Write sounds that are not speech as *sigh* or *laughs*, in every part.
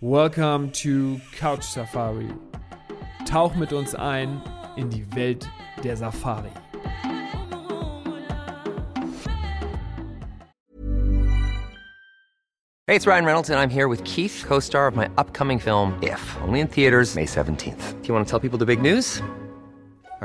Welcome to Couch Safari. Tauch mit uns ein in die Welt der Safari. Hey, it's Ryan Reynolds, and I'm here with Keith, co star of my upcoming film, If, only in theaters, May 17th. Do you want to tell people the big news?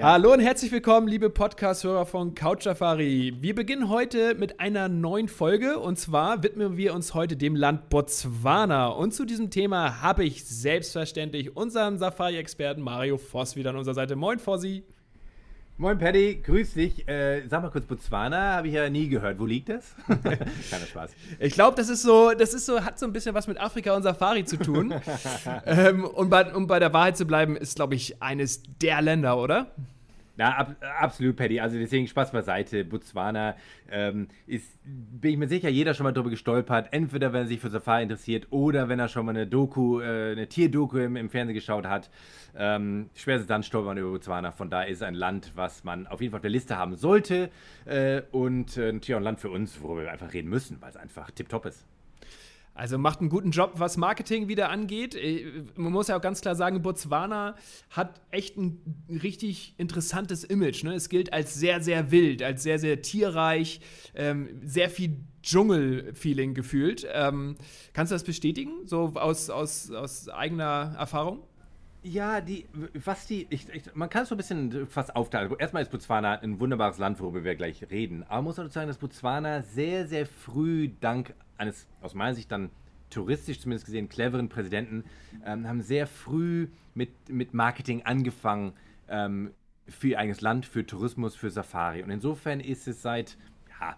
Hallo und herzlich willkommen, liebe Podcast-Hörer von Couch Safari. Wir beginnen heute mit einer neuen Folge und zwar widmen wir uns heute dem Land Botswana. Und zu diesem Thema habe ich selbstverständlich unseren Safari-Experten Mario Voss wieder an unserer Seite. Moin, Fossi. Moin Paddy, grüß dich. Äh, sag mal kurz, Botswana habe ich ja nie gehört. Wo liegt das? *laughs* Keiner Spaß. Ich glaube, das ist so, das ist so, hat so ein bisschen was mit Afrika und Safari zu tun. *laughs* ähm, und bei, um bei der Wahrheit zu bleiben, ist, glaube ich, eines der Länder, oder? Na, ab, absolut, Paddy. Also deswegen Spaß beiseite. Botswana ähm, ist, bin ich mir sicher, jeder schon mal drüber gestolpert. Entweder wenn er sich für Safari interessiert oder wenn er schon mal eine Doku, äh, eine Tierdoku im, im, Fernsehen geschaut hat. Ähm, schwer dann stolpern über Botswana. Von daher ist ein Land, was man auf jeden Fall auf der Liste haben sollte. Äh, und äh, natürlich auch ein Land für uns, worüber wir einfach reden müssen, weil es einfach tipptopp ist. Also macht einen guten Job, was Marketing wieder angeht. Äh, man muss ja auch ganz klar sagen, Botswana hat echt ein richtig interessantes Image. Ne? Es gilt als sehr, sehr wild, als sehr, sehr tierreich, ähm, sehr viel Dschungel-Feeling gefühlt. Ähm, kannst du das bestätigen, so aus, aus, aus eigener Erfahrung? Ja, die, was die, ich, ich, man kann es so ein bisschen fast aufteilen. Erstmal ist Botswana ein wunderbares Land, worüber wir gleich reden. Aber man muss auch sagen, dass Botswana sehr, sehr früh dank eines, aus meiner Sicht dann touristisch zumindest gesehen, cleveren Präsidenten, ähm, haben sehr früh mit, mit Marketing angefangen ähm, für ihr eigenes Land, für Tourismus, für Safari. Und insofern ist es seit, ja,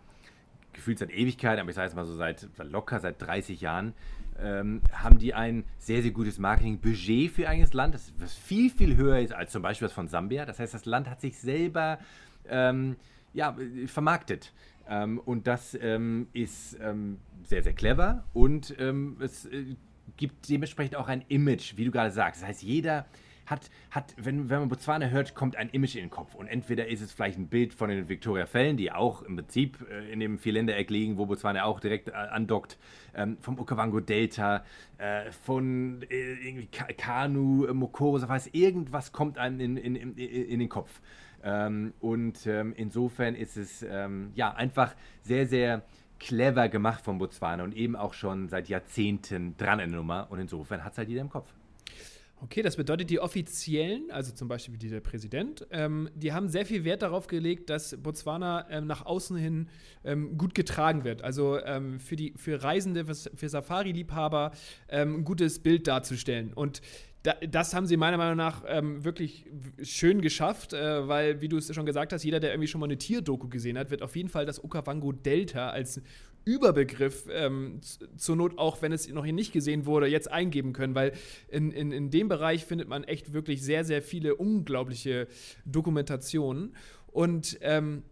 gefühlt seit Ewigkeit, aber ich sage es mal so seit locker seit 30 Jahren, ähm, haben die ein sehr, sehr gutes Marketingbudget für ihr eigenes Land, das viel, viel höher ist als zum Beispiel das von Sambia. Das heißt, das Land hat sich selber ähm, ja, vermarktet. Ähm, und das ähm, ist ähm, sehr, sehr clever und ähm, es äh, gibt dementsprechend auch ein Image, wie du gerade sagst. Das heißt, jeder hat, hat wenn, wenn man Botswana hört, kommt ein Image in den Kopf. Und entweder ist es vielleicht ein Bild von den Victoria-Fällen, die auch im Prinzip äh, in dem Vierländereck liegen, wo Botswana auch direkt äh, andockt, ähm, vom Okavango-Delta, äh, von äh, Kanu, Mokoro, das heißt, irgendwas kommt einem in, in, in, in den Kopf. Ähm, und ähm, insofern ist es ähm, ja einfach sehr, sehr clever gemacht von Botswana und eben auch schon seit Jahrzehnten dran in der Nummer. Und insofern hat es halt jeder im Kopf. Okay, das bedeutet, die Offiziellen, also zum Beispiel dieser Präsident, ähm, die haben sehr viel Wert darauf gelegt, dass Botswana ähm, nach außen hin ähm, gut getragen wird. Also ähm, für, die, für Reisende, für Safari-Liebhaber ähm, ein gutes Bild darzustellen. Und da, das haben sie meiner Meinung nach ähm, wirklich schön geschafft, äh, weil, wie du es schon gesagt hast, jeder, der irgendwie schon mal eine Tierdoku gesehen hat, wird auf jeden Fall das Okavango Delta als Überbegriff ähm, zur Not auch, wenn es noch hier nicht gesehen wurde, jetzt eingeben können, weil in, in, in dem Bereich findet man echt wirklich sehr, sehr viele unglaubliche Dokumentationen. Und ähm,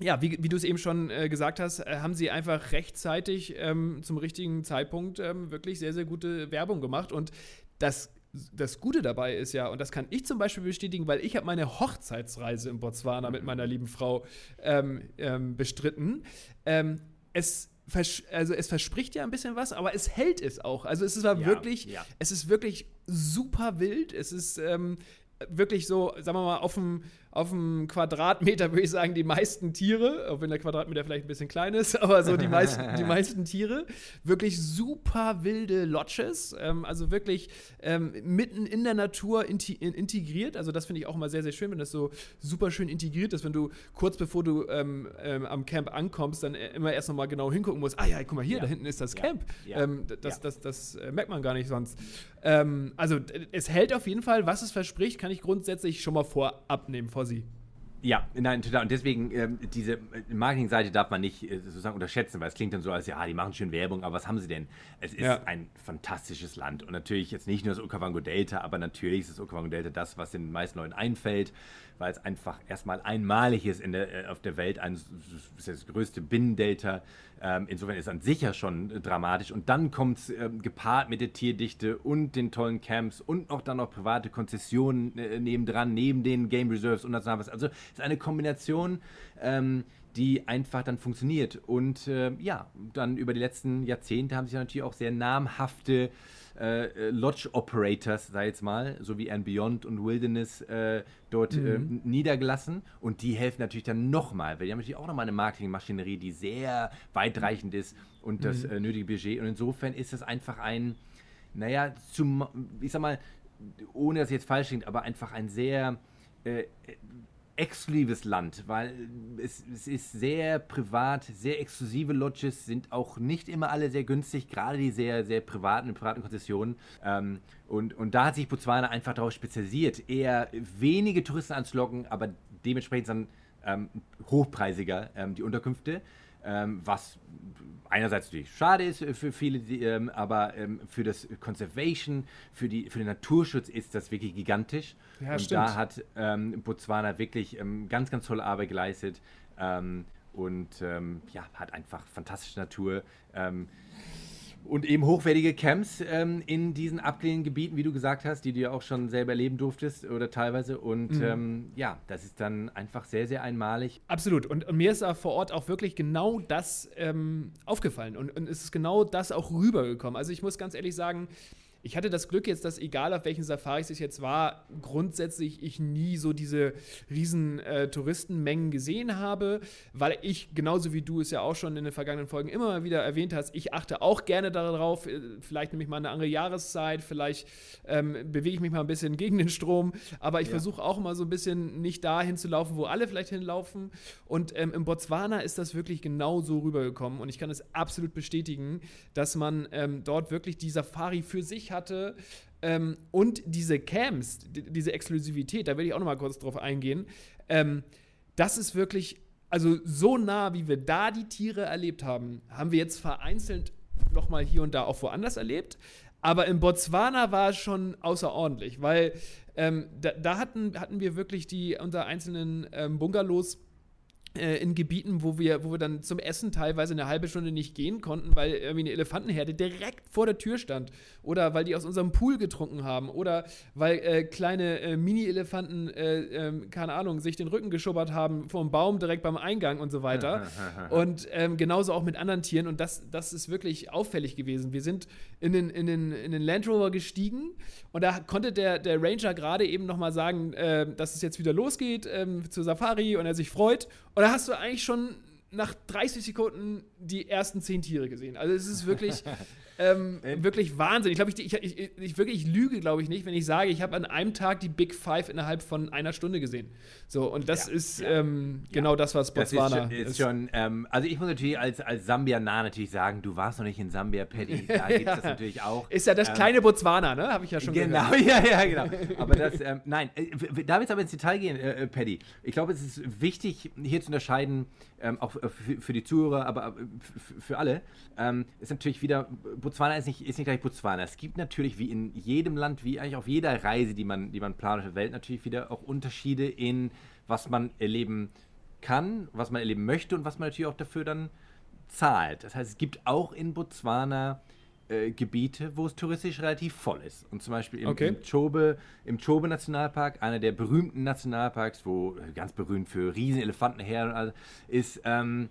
ja, wie, wie du es eben schon äh, gesagt hast, äh, haben sie einfach rechtzeitig ähm, zum richtigen Zeitpunkt ähm, wirklich sehr, sehr gute Werbung gemacht. Und das das Gute dabei ist ja, und das kann ich zum Beispiel bestätigen, weil ich habe meine Hochzeitsreise in Botswana mit meiner lieben Frau ähm, ähm, bestritten. Ähm, es also es verspricht ja ein bisschen was, aber es hält es auch. Also es ist ja, wirklich, ja. es ist wirklich super wild. Es ist ähm, wirklich so, sagen wir mal, auf dem auf dem Quadratmeter würde ich sagen, die meisten Tiere, auch wenn der Quadratmeter vielleicht ein bisschen klein ist, *laughs* aber so die meisten, die *laughs* meisten Tiere. Wirklich super wilde Lodges, ähm, also wirklich ähm, mitten in der Natur integriert. Also das finde ich auch immer sehr, sehr schön, wenn das so super schön integriert ist, wenn du kurz bevor du ähm, ähm am Camp ankommst, dann äh, immer erst nochmal genau hingucken musst. Ah ja, guck mal hier, ja. da hinten ist das Camp. Ja. Ähm, das, das, das, das äh, merkt man gar nicht sonst. Ähm, also es hält auf jeden Fall, was es verspricht, kann ich grundsätzlich schon mal vorab nehmen vor sie. Ja, nein, total. Und deswegen, ähm, diese Marketingseite darf man nicht äh, sozusagen unterschätzen, weil es klingt dann so, als ja, die machen schön Werbung, aber was haben sie denn? Es ist ja. ein fantastisches Land. Und natürlich jetzt nicht nur das Okavango Delta, aber natürlich ist das Okavango Delta das, was den meisten Leuten einfällt, weil es einfach erstmal einmalig ist in der, äh, auf der Welt, ein, das, das größte Binnendelta ähm, insofern ist es an sich ja schon äh, dramatisch. Und dann kommt es ähm, gepaart mit der Tierdichte und den tollen Camps und auch dann noch private Konzessionen äh, nebendran, neben den Game Reserves und das was. Also es ist eine Kombination, ähm, die einfach dann funktioniert. Und äh, ja, dann über die letzten Jahrzehnte haben sich natürlich auch sehr namhafte äh, äh, Lodge Operators, sei jetzt mal, so wie And Beyond und Wilderness äh, dort äh, mhm. äh, niedergelassen. Und die helfen natürlich dann nochmal, weil die haben natürlich auch nochmal eine Marketingmaschinerie, die sehr weitreichend ist und das mhm. Äh, nötige Budget. Und insofern ist es einfach ein, naja, zum, ich sag mal, ohne dass jetzt falsch klingt, aber einfach ein sehr exklusives Land, weil es, es, ist sehr privat, sehr exklusive Lodges sind auch nicht immer alle sehr günstig, gerade die sehr, sehr privaten, privaten Konzessionen. Ähm, und, und da hat sich Botswana einfach darauf spezialisiert, eher wenige Touristen anzulocken, aber dementsprechend dann ähm, hochpreisiger ähm, die Unterkünfte, ähm, was einerseits natürlich schade ist für viele, die, ähm, aber ähm, für das Conservation, für, die, für den Naturschutz ist das wirklich gigantisch. Ja, und stimmt. da hat ähm, Botswana wirklich ähm, ganz, ganz tolle Arbeit geleistet ähm, und ja, hat einfach fantastische Natur und eben hochwertige Camps ähm, in diesen abgelehnten Gebieten, wie du gesagt hast, die du ja auch schon selber erleben durftest oder teilweise. Und mhm. ähm, ja, das ist dann einfach sehr, sehr einmalig. Absolut. Und, und mir ist da vor Ort auch wirklich genau das ähm, aufgefallen. Und, und es ist genau das auch rübergekommen. Also ich muss ganz ehrlich sagen, ich hatte das Glück jetzt, dass egal auf welchen Safaris ich jetzt war, grundsätzlich ich nie so diese riesen äh, Touristenmengen gesehen habe, weil ich, genauso wie du es ja auch schon in den vergangenen Folgen immer mal wieder erwähnt hast, ich achte auch gerne darauf, äh, vielleicht nehme ich mal eine andere Jahreszeit, vielleicht ähm, bewege ich mich mal ein bisschen gegen den Strom, aber ich ja. versuche auch immer so ein bisschen nicht dahin zu laufen, wo alle vielleicht hinlaufen. Und ähm, im Botswana ist das wirklich genau so rübergekommen und ich kann es absolut bestätigen, dass man ähm, dort wirklich die Safari für sich hatte. Ähm, und diese Camps, die, diese Exklusivität, da will ich auch noch mal kurz drauf eingehen. Ähm, das ist wirklich, also so nah, wie wir da die Tiere erlebt haben, haben wir jetzt vereinzelt noch mal hier und da auch woanders erlebt. Aber in Botswana war es schon außerordentlich, weil ähm, da, da, hatten, hatten wir wirklich die unter einzelnen ähm, Bungalows in Gebieten, wo wir, wo wir dann zum Essen teilweise eine halbe Stunde nicht gehen konnten, weil irgendwie eine Elefantenherde direkt vor der Tür stand. Oder weil die aus unserem Pool getrunken haben. Oder weil äh, kleine äh, Mini-Elefanten, äh, ähm, keine Ahnung, sich den Rücken geschubbert haben vom Baum direkt beim Eingang und so weiter. *laughs* und ähm, genauso auch mit anderen Tieren. Und das, das ist wirklich auffällig gewesen. Wir sind in den, in den, in den Land Rover gestiegen und da konnte der, der Ranger gerade eben nochmal sagen, äh, dass es jetzt wieder losgeht ähm, zur Safari und er sich freut. Und da hast du eigentlich schon nach 30 Sekunden die ersten zehn Tiere gesehen. Also es ist wirklich, *laughs* ähm, wirklich Wahnsinn. Ich glaube, ich, ich, ich, ich, wirklich lüge, glaube ich nicht, wenn ich sage, ich habe an einem Tag die Big Five innerhalb von einer Stunde gesehen. So, und das ja, ist ja. Ähm, genau ja. das, was Botswana das ist. Schon, ist. schon ähm, also ich muss natürlich als, als Sambianer natürlich sagen, du warst noch nicht in Sambia, Paddy. *laughs* Da gibt es das natürlich auch. Ist ja das ähm, kleine Botswana, ne? Habe ich ja schon genau, gehört. Genau, *laughs* ja, ja, genau. *laughs* Aber das, ähm, nein, äh, da wird aber ins Detail gehen, äh, äh, Paddy. Ich glaube, es ist wichtig, hier zu unterscheiden, ähm, auch für, für, die Zuhörer, aber äh, für alle, ähm, ist natürlich wieder, Botswana ist nicht, ist nicht gleich Botswana. Es gibt natürlich wie in jedem Land, wie eigentlich auf jeder Reise, die man, die man plant auf der Welt, natürlich wieder auch Unterschiede in, was man erleben kann, was man erleben möchte und was man natürlich auch dafür dann zahlt. Das heißt, es gibt auch in Botswana äh, Gebiete, wo es touristisch relativ voll ist. Und zum Beispiel im, okay. im, Chobe, im Chobe Nationalpark, einer der berühmten Nationalparks, wo ganz berühmt für riesen Elefanten ist, ähm,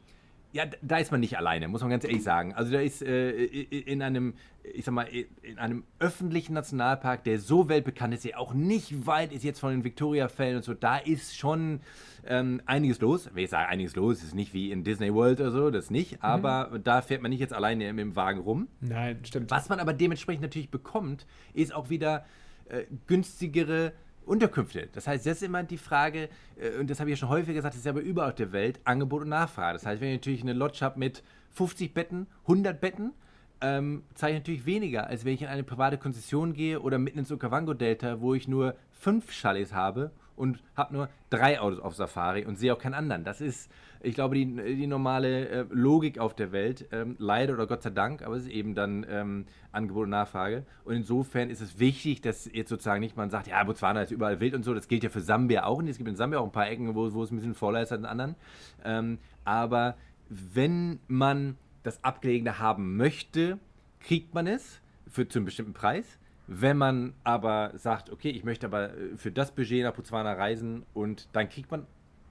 ja, da ist man nicht alleine, muss man ganz ehrlich sagen. Also da ist äh, in einem, ich sag mal, in einem öffentlichen Nationalpark, der so weltbekannt ist, der auch nicht weit ist jetzt von den Victoria-Fällen und so, da ist schon ähm, einiges los. Wenn ich sage einiges los, ist nicht wie in Disney World oder so, das nicht, mhm. aber da fährt man nicht jetzt alleine mit dem Wagen rum. Nein, stimmt. Was man aber dementsprechend natürlich bekommt, ist auch wieder äh, günstigere Unterkünfte. Das heißt, ist immer die Frage, äh, und das habe ich ja schon häufiger gesagt, das ist ja aber überall auf der Welt, Angebot und Nachfrage. Das heißt, wenn ich natürlich eine Lodge habe mit 50 Betten, 100 Betten, ähm, zahle ich natürlich weniger, als wenn ich in eine private Konzession gehe oder mitten ins Okavango-Delta, wo ich nur fünf Chalets habe und habe nur drei Autos auf Safari und sehe auch keinen anderen. Das ist, ich glaube, die, die normale äh, Logik auf der Welt. Ähm, leider oder Gott sei Dank, aber es ist eben dann ähm, Angebot und Nachfrage. Und insofern ist es wichtig, dass jetzt sozusagen nicht man sagt, ja, Botswana ist überall wild und so. Das gilt ja für Sambia auch. Und es gibt in Sambia auch ein paar Ecken, wo, wo es ein bisschen voller ist als in anderen. Ähm, aber wenn man das Abgelegene haben möchte, kriegt man es für zu einem bestimmten Preis. Wenn man aber sagt, okay, ich möchte aber äh, für das Budget nach Botswana reisen und dann kriegt man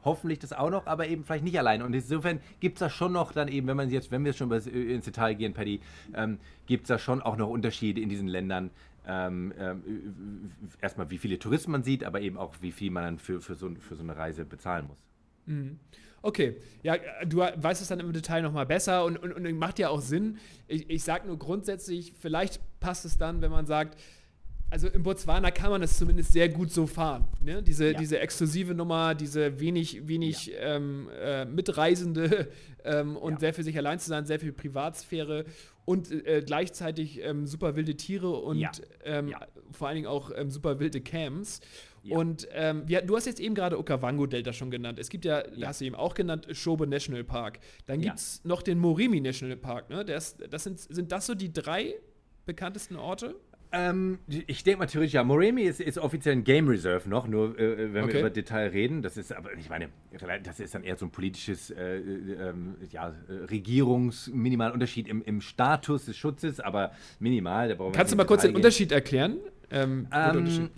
hoffentlich das auch noch, aber eben vielleicht nicht alleine. Und insofern gibt es da schon noch dann eben, wenn man jetzt, wenn wir schon äh, ins Detail gehen, Paddy, ähm, gibt es da schon auch noch Unterschiede in diesen Ländern. Ähm, ähm, erstmal, wie viele Touristen man sieht, aber eben auch, wie viel man dann für, für, so, für so eine Reise bezahlen muss. Mhm. Okay, ja, du weißt es dann im Detail nochmal besser und, und, und macht ja auch Sinn. Ich, ich sage nur grundsätzlich, vielleicht passt es dann, wenn man sagt, also in Botswana kann man es zumindest sehr gut so fahren. Ne? Diese, ja. diese exklusive Nummer, diese wenig, wenig ja. ähm, äh, Mitreisende *laughs* ähm, und ja. sehr für sich allein zu sein, sehr viel Privatsphäre und äh, gleichzeitig ähm, super wilde Tiere und ähm, vor allen Dingen auch ähm, super wilde Camps. Und ähm, wir, du hast jetzt eben gerade Okavango-Delta schon genannt. Es gibt ja, ja. hast du eben auch genannt, Shobe National Park. Dann gibt es noch den Morimi National Park. Ne? Das, das sind, sind das so die drei bekanntesten Orte? Ähm, ich denke mal theoretisch, ja. Moremi ist, ist offiziell ein Game Reserve noch, nur äh, wenn okay. wir über Detail reden. Das ist aber, ich meine, das ist dann eher so ein politisches äh, äh, ja, Regierungsminimalunterschied im, im Status des Schutzes, aber minimal. Kannst du mal kurz den gehen. Unterschied erklären? Ähm, ähm,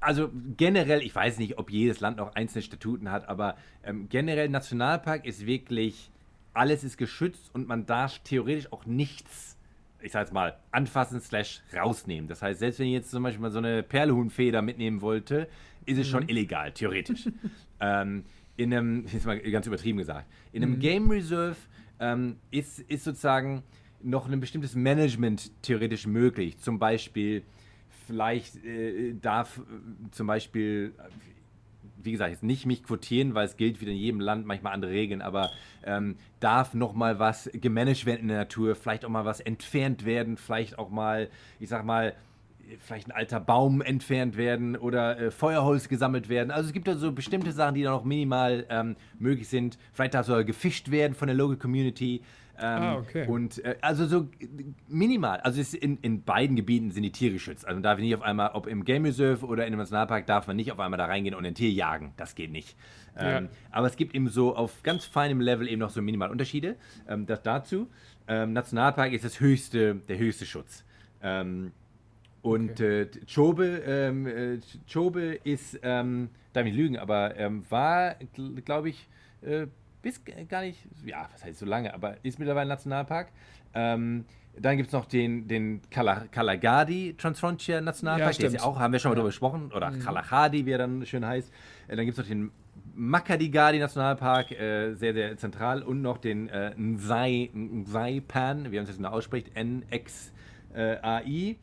also generell, ich weiß nicht, ob jedes Land noch einzelne Statuten hat, aber ähm, generell Nationalpark ist wirklich, alles ist geschützt und man darf theoretisch auch nichts, ich sag jetzt mal, anfassen slash rausnehmen. Das heißt, selbst wenn ich jetzt zum Beispiel mal so eine Perlehuhnfeder mitnehmen wollte, ist es mhm. schon illegal, theoretisch. *laughs* ähm, in einem, jetzt mal ganz übertrieben gesagt, in einem mhm. Game Reserve ähm, ist, ist sozusagen noch ein bestimmtes Management theoretisch möglich. Zum Beispiel vielleicht äh, darf äh, zum Beispiel, wie gesagt, jetzt nicht mich quotieren, weil es gilt wieder in jedem Land manchmal andere Regeln, aber ähm, darf noch mal was gemanagt werden in der Natur, vielleicht auch mal was entfernt werden, vielleicht auch mal, ich sag mal, vielleicht ein alter Baum entfernt werden oder äh, Feuerholz gesammelt werden. Also es gibt da so bestimmte Sachen, die da noch minimal ähm, möglich sind. Vielleicht darf sogar gefischt werden von der Local Community. Ähm, ah, okay. Und äh, also so minimal. Also in, in beiden Gebieten sind die Tiere geschützt. Also man darf nicht auf einmal, ob im Game Reserve oder in einem Nationalpark, darf man nicht auf einmal da reingehen und ein Tier jagen. Das geht nicht. Ähm, ja. Aber es gibt eben so auf ganz feinem Level eben noch so minimal Unterschiede. Ähm, das dazu. Ähm, Nationalpark ist das höchste, der höchste Schutz. Ähm, und okay. äh, Chobe, ähm, äh, Chobe ist, ähm, darf ich lügen, aber war, glaube ich, äh, bis gar nicht, ja, was heißt so lange, aber ist mittlerweile Nationalpark. Ähm, dann gibt es noch den, den Kalagadi Transfrontier Nationalpark, ja, der auch, haben wir schon mal ja. drüber gesprochen, oder mhm. Kalahadi, wie er dann schön heißt. Äh, dann gibt es noch den Makadigadi Nationalpark, äh, sehr, sehr zentral, und noch den äh, Nsai, Nsai-Pan, wie man es jetzt genau ausspricht, N-X-A-I.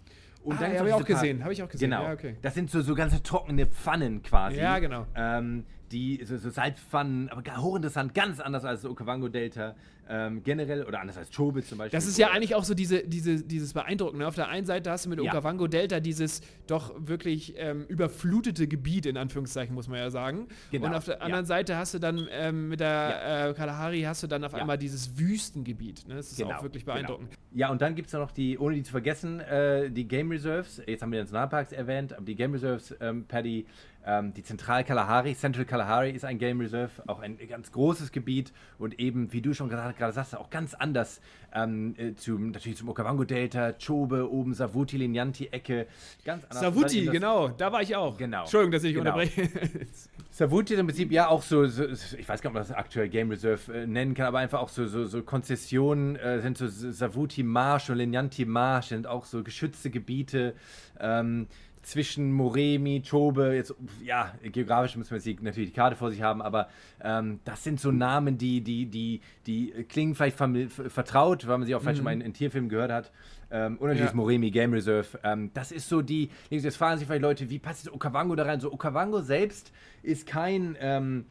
Und ah, dann ja, habe ich auch gesehen, habe ich auch gesehen. Genau. Ja, okay. Das sind so, so ganze trockene Pfannen quasi. Ja, genau. Ähm, die so, so Salzpfannen, aber hochinteressant, ganz anders als das Okavango-Delta ähm, generell oder anders als Chobe zum Beispiel. Das ist ja eigentlich auch so diese, diese, dieses Beeindruckende. Auf der einen Seite hast du mit ja. Okavango-Delta dieses doch wirklich ähm, überflutete Gebiet, in Anführungszeichen, muss man ja sagen. Genau. Und auf der anderen ja. Seite hast du dann ähm, mit der ja. äh, Kalahari hast du dann auf einmal dieses Wüstengebiet. Ne? Das ist genau. auch wirklich genau. beeindruckend. Genau. Ja, und dann gibt es noch die, ohne die zu vergessen, äh, die Game Reserves. Jetzt haben wir den Nationalparks erwähnt, aber die Game Reserves, ähm, Paddy, ähm, die Zentral Kalahari, Central Kalahari ist ein Game Reserve, auch ein ganz großes Gebiet und eben, wie du schon gerade, gerade sagst, auch ganz anders ähm, äh, zum, natürlich zum Okavango-Delta, Chobe, oben Savuti, Linyanti-Ecke, ganz anders. Savuti, genau, da war ich auch. Genau. Entschuldigung, dass ich genau. unterbreche. *laughs* Savuti ist im Prinzip ja auch so, so, ich weiß gar nicht, ob man das aktuell Game Reserve äh, nennen kann, aber einfach auch so, so, so Konzessionen äh, sind so Savuti Marsch und Linyanti Marsch sind auch so geschützte Gebiete. Ähm, zwischen Moremi, Chobe, jetzt, ja, geografisch müssen wir jetzt natürlich die Karte vor sich haben, aber ähm, das sind so Namen, die, die, die, die klingen vielleicht vertraut, weil man sie auch vielleicht mhm. schon mal in, in Tierfilmen gehört hat. Ähm, und natürlich ja. Moremi Game Reserve. Ähm, das ist so die, jetzt fragen sich vielleicht Leute, wie passt das Okavango da rein? So, Okavango selbst ist kein, ähm,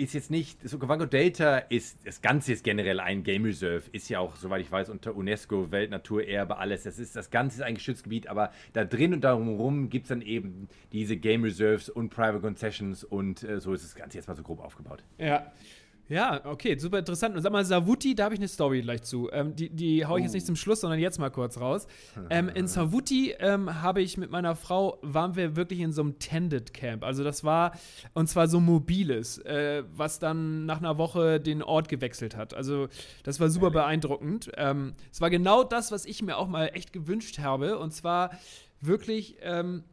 ist jetzt nicht, das Okavango Delta ist, das Ganze ist generell ein Game Reserve, ist ja auch, soweit ich weiß, unter UNESCO, Weltnaturerbe, alles. Das ist, das Ganze ist ein geschütztes Gebiet, aber da drin und darum gibt es dann eben diese Game Reserves und Private Concessions und äh, so ist das Ganze jetzt mal so grob aufgebaut. Ja. Ja, okay, super interessant. Und sag mal, Savuti, da habe ich eine Story gleich zu. Ähm, die die haue ich jetzt nicht zum Schluss, sondern jetzt mal kurz raus. Ähm, in *laughs* Savuti ähm, habe ich mit meiner Frau, waren wir wirklich in so einem Tended Camp. Also das war, und zwar so mobiles, äh, was dann nach einer Woche den Ort gewechselt hat. Also das war super beeindruckend. Ähm, es war genau das, was ich mir auch mal echt gewünscht habe. Und zwar wirklich ähm,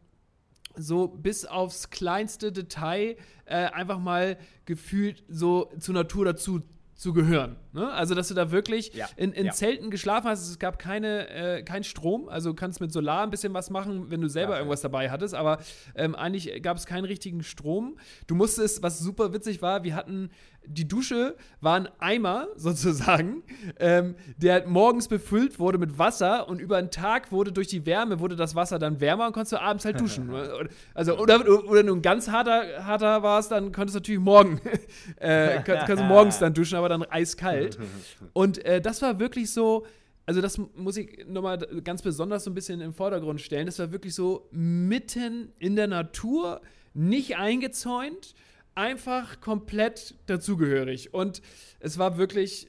so bis aufs kleinste Detail äh, einfach mal gefühlt so zur Natur dazu zu gehören. Ne? Also, dass du da wirklich Ja, in, in ja. Zelten geschlafen hast. Es gab keine, äh, kein Strom. Also, du kannst mit Solar ein bisschen was machen, wenn du selber Ja, irgendwas dabei hattest. Aber ähm, eigentlich gab es keinen richtigen Strom. Du musstest, was super witzig war, wir hatten die Dusche war ein Eimer *laughs* sozusagen, ähm, der morgens befüllt wurde mit Wasser und über einen Tag wurde durch die Wärme wurde das Wasser dann wärmer und konntest du abends halt duschen. *laughs* also oder, oder du ein ganz harter, harter warst, dann konntest du natürlich morgen *laughs* äh, kannst du morgens dann duschen, aber dann eiskalt. *laughs* Und äh, das war wirklich so. Also das muss ich nochmal ganz besonders so ein bisschen im Vordergrund stellen. Das war wirklich so mitten in der Natur, nicht eingezäunt, einfach komplett dazugehörig. Und es war wirklich,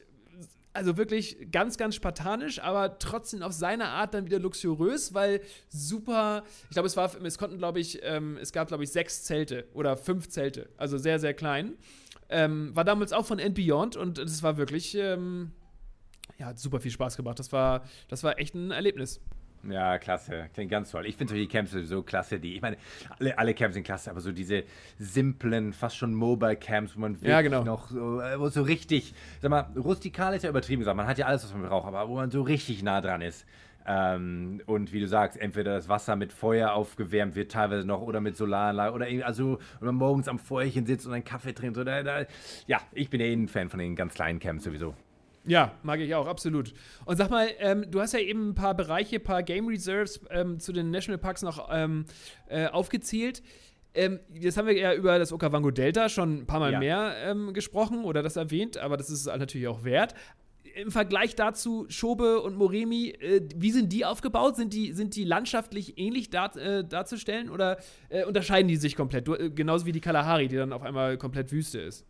also wirklich ganz, ganz spartanisch, aber trotzdem auf seine Art dann wieder luxuriös, weil super, ich glaube, es war, es konnten, glaube ich, ähm, es gab, glaube ich, sechs Zelte oder fünf Zelte, also sehr, sehr klein. Ähm, war damals auch von And Beyond und es war wirklich, ähm, ja, hat super viel Spaß gemacht. Das war, das war echt ein Erlebnis. Ja, klasse. Klingt ganz toll. Ich finde solche Camps sowieso klasse, die, ich meine, alle, alle Camps sind klasse, aber so diese simplen, fast schon Mobile Camps, wo man wirklich Ja, genau. noch so, äh, wo so richtig, sag mal, rustikal ist ja übertrieben gesagt, man hat ja alles, was man braucht, aber wo man so richtig nah dran ist. Ähm, und wie du sagst, entweder das Wasser mit Feuer aufgewärmt wird, teilweise noch, oder mit Solaranlage, oder irgendwie, also, und man morgens am Feuerchen sitzt und einen Kaffee trinkt. Da, da, ja, ich bin eh ein Fan von den ganz kleinen Camps sowieso. Ja, mag ich auch, absolut. Und sag mal, ähm, du hast ja eben ein paar Bereiche, ein paar Game Reserves ähm, zu den Nationalparks noch ähm, äh, aufgezählt. Ähm, jetzt haben wir ja über das Okavango Delta schon ein paar Mal Ja. mehr ähm, gesprochen oder das erwähnt, aber das ist natürlich auch wert. Im Vergleich dazu, Schobe und Moremi, äh, wie sind die aufgebaut? Sind die, sind die landschaftlich ähnlich dar, äh, darzustellen oder äh, unterscheiden die sich komplett? Du, äh, genauso wie die Kalahari, die dann auf einmal komplett Wüste ist.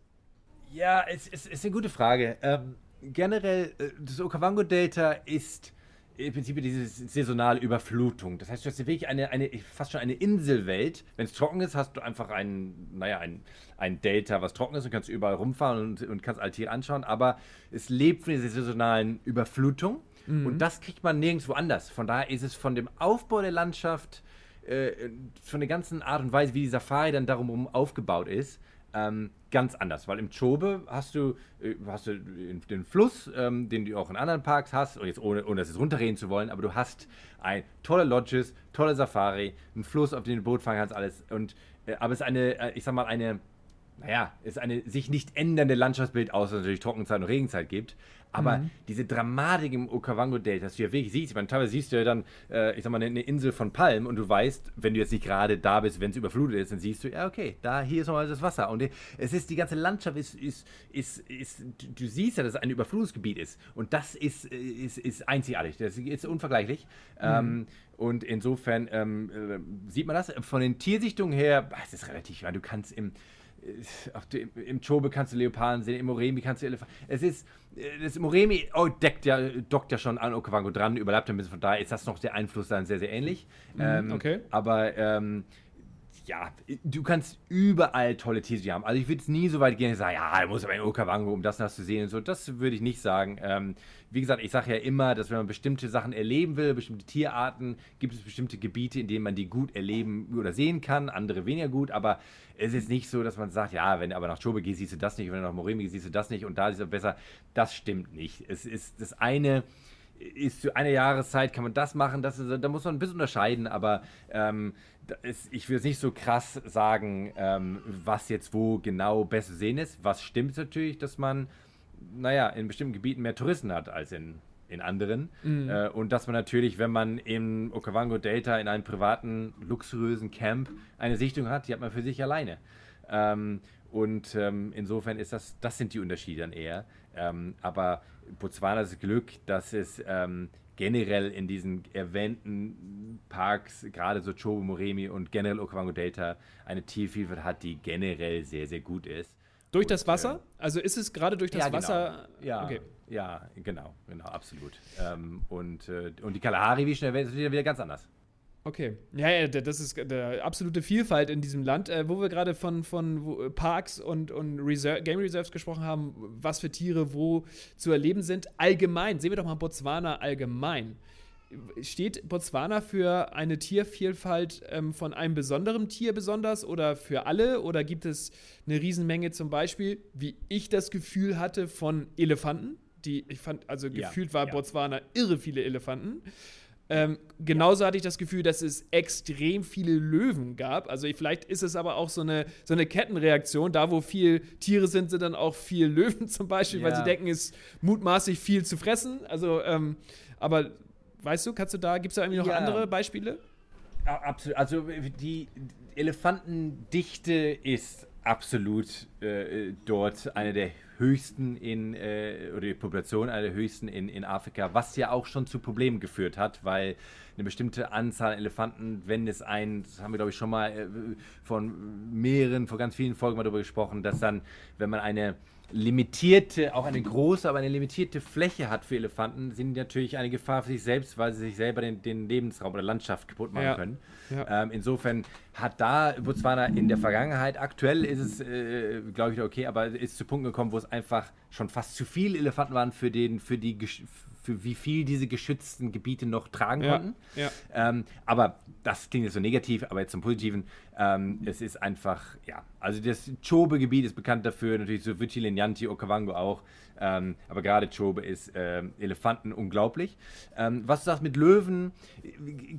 Ja, es, es ist eine gute Frage. Ähm, generell, äh, das Okavango-Delta ist im Prinzip diese saisonale Überflutung. Das heißt, du hast hier wirklich eine, eine fast schon eine Inselwelt. Wenn es trocken ist, hast du einfach ein, naja, ein, ein Delta, was trocken ist und kannst überall rumfahren und, und kannst all Tiere anschauen. Aber es lebt von dieser saisonalen Überflutung. Und das kriegt man nirgendwo anders. Von daher ist es von dem Aufbau der Landschaft, äh, von der ganzen Art und Weise, wie die Safari dann darum aufgebaut ist, ähm, ganz anders. Weil im Chobe hast du, äh, hast du den, Fluss, ähm, den du auch in anderen Parks hast, und jetzt ohne, ohne das jetzt runterreden zu wollen, aber du hast ein tolle Lodges, tolle Safari, einen Fluss, auf den du Boot fahren kannst, alles. Und, äh, aber es ist eine, äh, ich sag mal, eine, naja, es ist eine sich nicht ändernde Landschaftsbild, außer es natürlich Trockenzeit und Regenzeit gibt. Aber diese Dramatik im Okavango-Delta, dass du ja wirklich siehst, ich meine, teilweise siehst du ja dann, äh, ich sag mal, eine Insel von Palmen und du weißt, wenn du jetzt nicht gerade da bist, wenn es überflutet ist, dann siehst du, ja, okay, da, hier ist nochmal das Wasser. Und es ist, die ganze Landschaft ist, ist, ist, ist du, du siehst ja, dass es ein Überflutungsgebiet ist. Und das ist, äh, ist, ist einzigartig, das ist unvergleichlich. Ähm, und insofern ähm, äh, sieht man das. Von den Tiersichtungen her, ach, es ist relativ, meine, du kannst im, äh, auf dem, im Chobe kannst du Leoparden sehen, im Moremi kannst du Elefanten. Es ist, äh, das Moremi oh, deckt ja, dockt ja schon an Okavango dran, überlappt ein bisschen, von daher ist das noch der Einfluss dann sehr, sehr ähnlich. ähm, okay. Aber ähm, ja, du kannst überall tolle Tiere haben. Also ich würde es nie so weit gehen und sagen, ja, da muss aber in Okavango, um das und das zu sehen und so. Das würde ich nicht sagen. Ähm, wie gesagt, ich sage ja immer, dass wenn man bestimmte Sachen erleben will, bestimmte Tierarten, gibt es bestimmte Gebiete, in denen man die gut erleben oder sehen kann, andere weniger gut. Aber es ist nicht so, dass man sagt, ja, wenn du aber nach Chobe gehst, siehst du das nicht, wenn du nach Moremi gehst, siehst du das nicht und da ist es besser. Das stimmt nicht. Es ist das eine ist zu einer Jahreszeit, kann man das machen, das ist, da muss man ein bisschen unterscheiden, aber ähm, ist, ich will jetzt nicht so krass sagen, ähm, was jetzt wo genau besser sehen ist. Was stimmt natürlich, dass man, naja, in bestimmten Gebieten mehr Touristen hat als in, in anderen. Äh, und dass man natürlich, wenn man im Okavango Delta in einem privaten, luxuriösen Camp eine Sichtung hat, die hat man für sich alleine. Ähm, Und ähm, insofern ist das, das sind die Unterschiede dann eher. Ähm, aber Botswanas Glück, dass es ähm, generell in diesen erwähnten Parks, gerade so Chobo Moremi und generell Okavango Delta, eine Tiervielfalt hat, die generell sehr, sehr gut ist. Durch das Wasser? Äh, also ist es gerade durch das ja, genau. Wasser? Ja, okay. ja, genau, genau, absolut. Ähm, und, äh, und die Kalahari, wie schon erwähnt, ist wieder ganz anders. Okay. Ja, ja, das ist der absolute Vielfalt in diesem Land. Äh, wo wir gerade von, von Parks und, und Reserve, Game Reserves gesprochen haben, was für Tiere wo zu erleben sind. Allgemein, sehen wir doch mal Botswana allgemein. Steht Botswana für eine Tiervielfalt ähm, von einem besonderen Tier besonders oder für alle? Oder gibt es eine Riesenmenge zum Beispiel, wie ich das Gefühl hatte, von Elefanten? Die, ich fand, also gefühlt ja, war ja. Botswana irre viele Elefanten. Ähm, genauso hatte ich das Gefühl, dass es extrem viele Löwen gab. Also vielleicht ist es aber auch so eine, so eine Kettenreaktion. Da, wo viel Tiere sind, sind dann auch viel Löwen *laughs* zum Beispiel, ja. weil sie denken, es ist mutmaßlich viel zu fressen. Also, ähm, aber weißt du, kannst du da, gibt es da irgendwie noch ja. andere Beispiele? Absolut. Also die Elefantendichte ist absolut äh, dort eine der höchsten in, äh, oder die Population einer der höchsten in, in Afrika, was ja auch schon zu Problemen geführt hat, weil eine bestimmte Anzahl an Elefanten, wenn es ein, das haben wir glaube ich schon mal äh, von mehreren, vor ganz vielen Folgen mal darüber gesprochen, dass dann, wenn man eine limitierte, auch eine große, aber eine limitierte Fläche hat für Elefanten, sind natürlich eine Gefahr für sich selbst, weil sie sich selber den, den Lebensraum oder Landschaft kaputt machen ja. können. Ja. Ähm, insofern hat da Botswana in der Vergangenheit, aktuell ist es, äh, glaube ich, okay, aber ist zu Punkten gekommen, wo es einfach schon fast zu viele Elefanten waren für, den, für die für wie viel diese geschützten Gebiete noch tragen ja, konnten. Ja. Ähm, aber das klingt jetzt so negativ, aber jetzt zum Positiven. Ähm, es ist einfach, ja, also das Chobe-Gebiet ist bekannt dafür, natürlich so Vigilanti, Okavango auch. Ähm, aber gerade Chobe ist äh, Elefanten unglaublich. Ähm, was du sagst mit Löwen,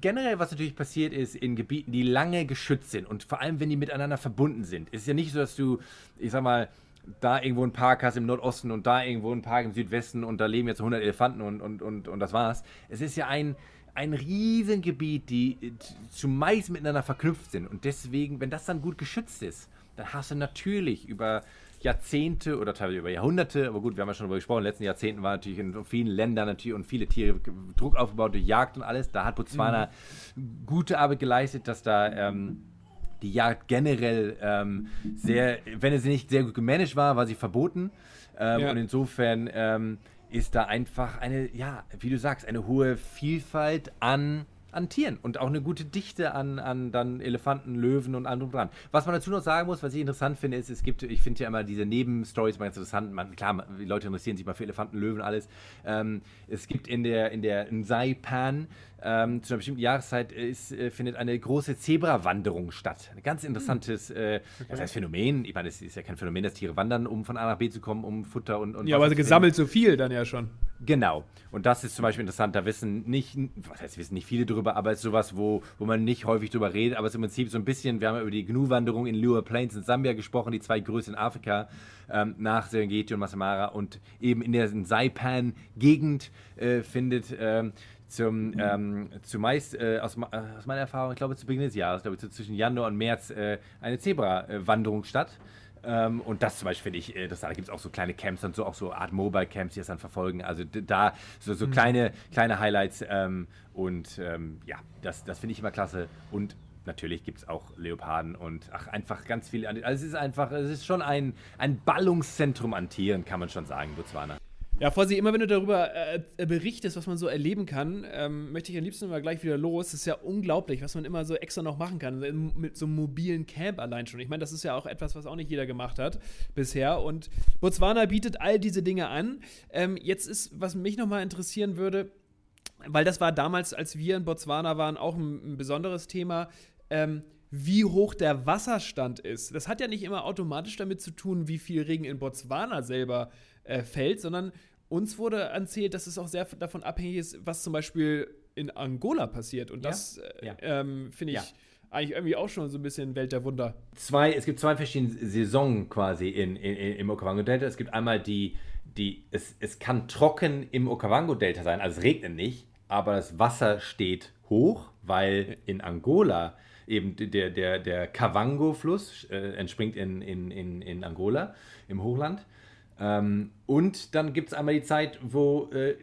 generell was natürlich passiert ist in Gebieten, die lange geschützt sind und vor allem, wenn die miteinander verbunden sind, ist ja nicht so, dass du, ich sag mal, da irgendwo ein Park hast im Nordosten und da irgendwo ein Park im Südwesten und da leben jetzt 100 Elefanten und, und, und, und das war's. Es ist ja ein, ein Riesengebiet, die zumeist miteinander verknüpft sind. Und deswegen, wenn das dann gut geschützt ist, dann hast du natürlich über Jahrzehnte oder teilweise über Jahrhunderte, aber gut, wir haben ja schon darüber gesprochen, in den letzten Jahrzehnten war natürlich in vielen Ländern natürlich und viele Tiere Druck aufgebaut durch Jagd und alles. Da hat Botswana mhm. gute Arbeit geleistet, dass da ähm, die Jagd generell ähm, sehr, wenn sie nicht sehr gut gemanagt war, war sie verboten. Ähm, ja. Und insofern ähm, ist da einfach eine, ja, wie du sagst, eine hohe Vielfalt an an Tieren und auch eine gute Dichte an, an dann Elefanten, Löwen und allem dran. Was man dazu noch sagen muss, was ich interessant finde, ist, es gibt, ich finde ja immer diese Nebenstories mal ganz interessant. Man, klar, die Leute interessieren sich mal für Elefanten, Löwen, alles. Ähm, es gibt in der, in der Saipan ähm, zu einer bestimmten Jahreszeit ist, äh, findet eine große Zebra-Wanderung statt. Ein ganz interessantes äh, das heißt Phänomen. Ich meine, es ist ja kein Phänomen, dass Tiere wandern, um von A nach B zu kommen, um Futter und. und ja, aber gesammelt so viel dann ja schon. Genau. Und das ist zum Beispiel interessant. Da wissen nicht, was heißt, wissen nicht viele drüber, aber es ist sowas, wo, wo man nicht häufig drüber redet. Aber es ist im Prinzip so ein bisschen, wir haben ja über die Gnu-Wanderung in Lua Plains in Sambia gesprochen, die zwei größten in Afrika, ähm, nach Serengeti und Masamara. Und eben in der Saipan-Gegend äh, findet ähm, zum, ähm, zumeist äh, aus, äh, aus, meiner Erfahrung, ich glaube zu Beginn des Jahres, glaube ich, zwischen Januar und März äh, eine Zebra-Wanderung statt. Ähm, und das zum Beispiel finde ich, äh, das, da gibt es auch so kleine Camps und so, auch so Art Mobile Camps, die das dann verfolgen. Also da so, so mhm. kleine, kleine Highlights ähm, und ähm, ja, das, das finde ich immer klasse. Und natürlich gibt es auch Leoparden und ach, einfach ganz viele. Also es ist einfach, es ist schon ein, ein Ballungszentrum an Tieren, kann man schon sagen, Botswana. Ja, Vorsi, immer wenn du darüber äh, berichtest, was man so erleben kann, ähm, möchte ich am liebsten immer gleich wieder los. Das ist ja unglaublich, was man immer so extra noch machen kann. Mit so einem mobilen Camp allein schon. Ich meine, das ist ja auch etwas, was auch nicht jeder gemacht hat bisher. Und Botswana bietet all diese Dinge an. Ähm, jetzt ist, was mich nochmal interessieren würde, weil das war damals, als wir in Botswana waren, auch ein, ein besonderes Thema. Ähm, wie hoch der Wasserstand ist. Das hat ja nicht immer automatisch damit zu tun, wie viel Regen in Botswana selber äh, fällt, sondern uns wurde erzählt, dass es auch sehr davon abhängig ist, was zum Beispiel in Angola passiert. Und das äh, ja. ähm, finde ich. Ja eigentlich irgendwie auch schon so ein bisschen Welt der Wunder. Zwei, es gibt zwei verschiedene Saisonen quasi in, in, in, im Okavango-Delta. Es gibt einmal die, die es, es kann trocken im Okavango-Delta sein, also es regnet nicht, aber das Wasser steht hoch, weil in Angola eben der, der, der Kavango-Fluss äh, entspringt in, in, in, in Angola, im Hochland. Ähm, und dann gibt es einmal die Zeit, wo äh,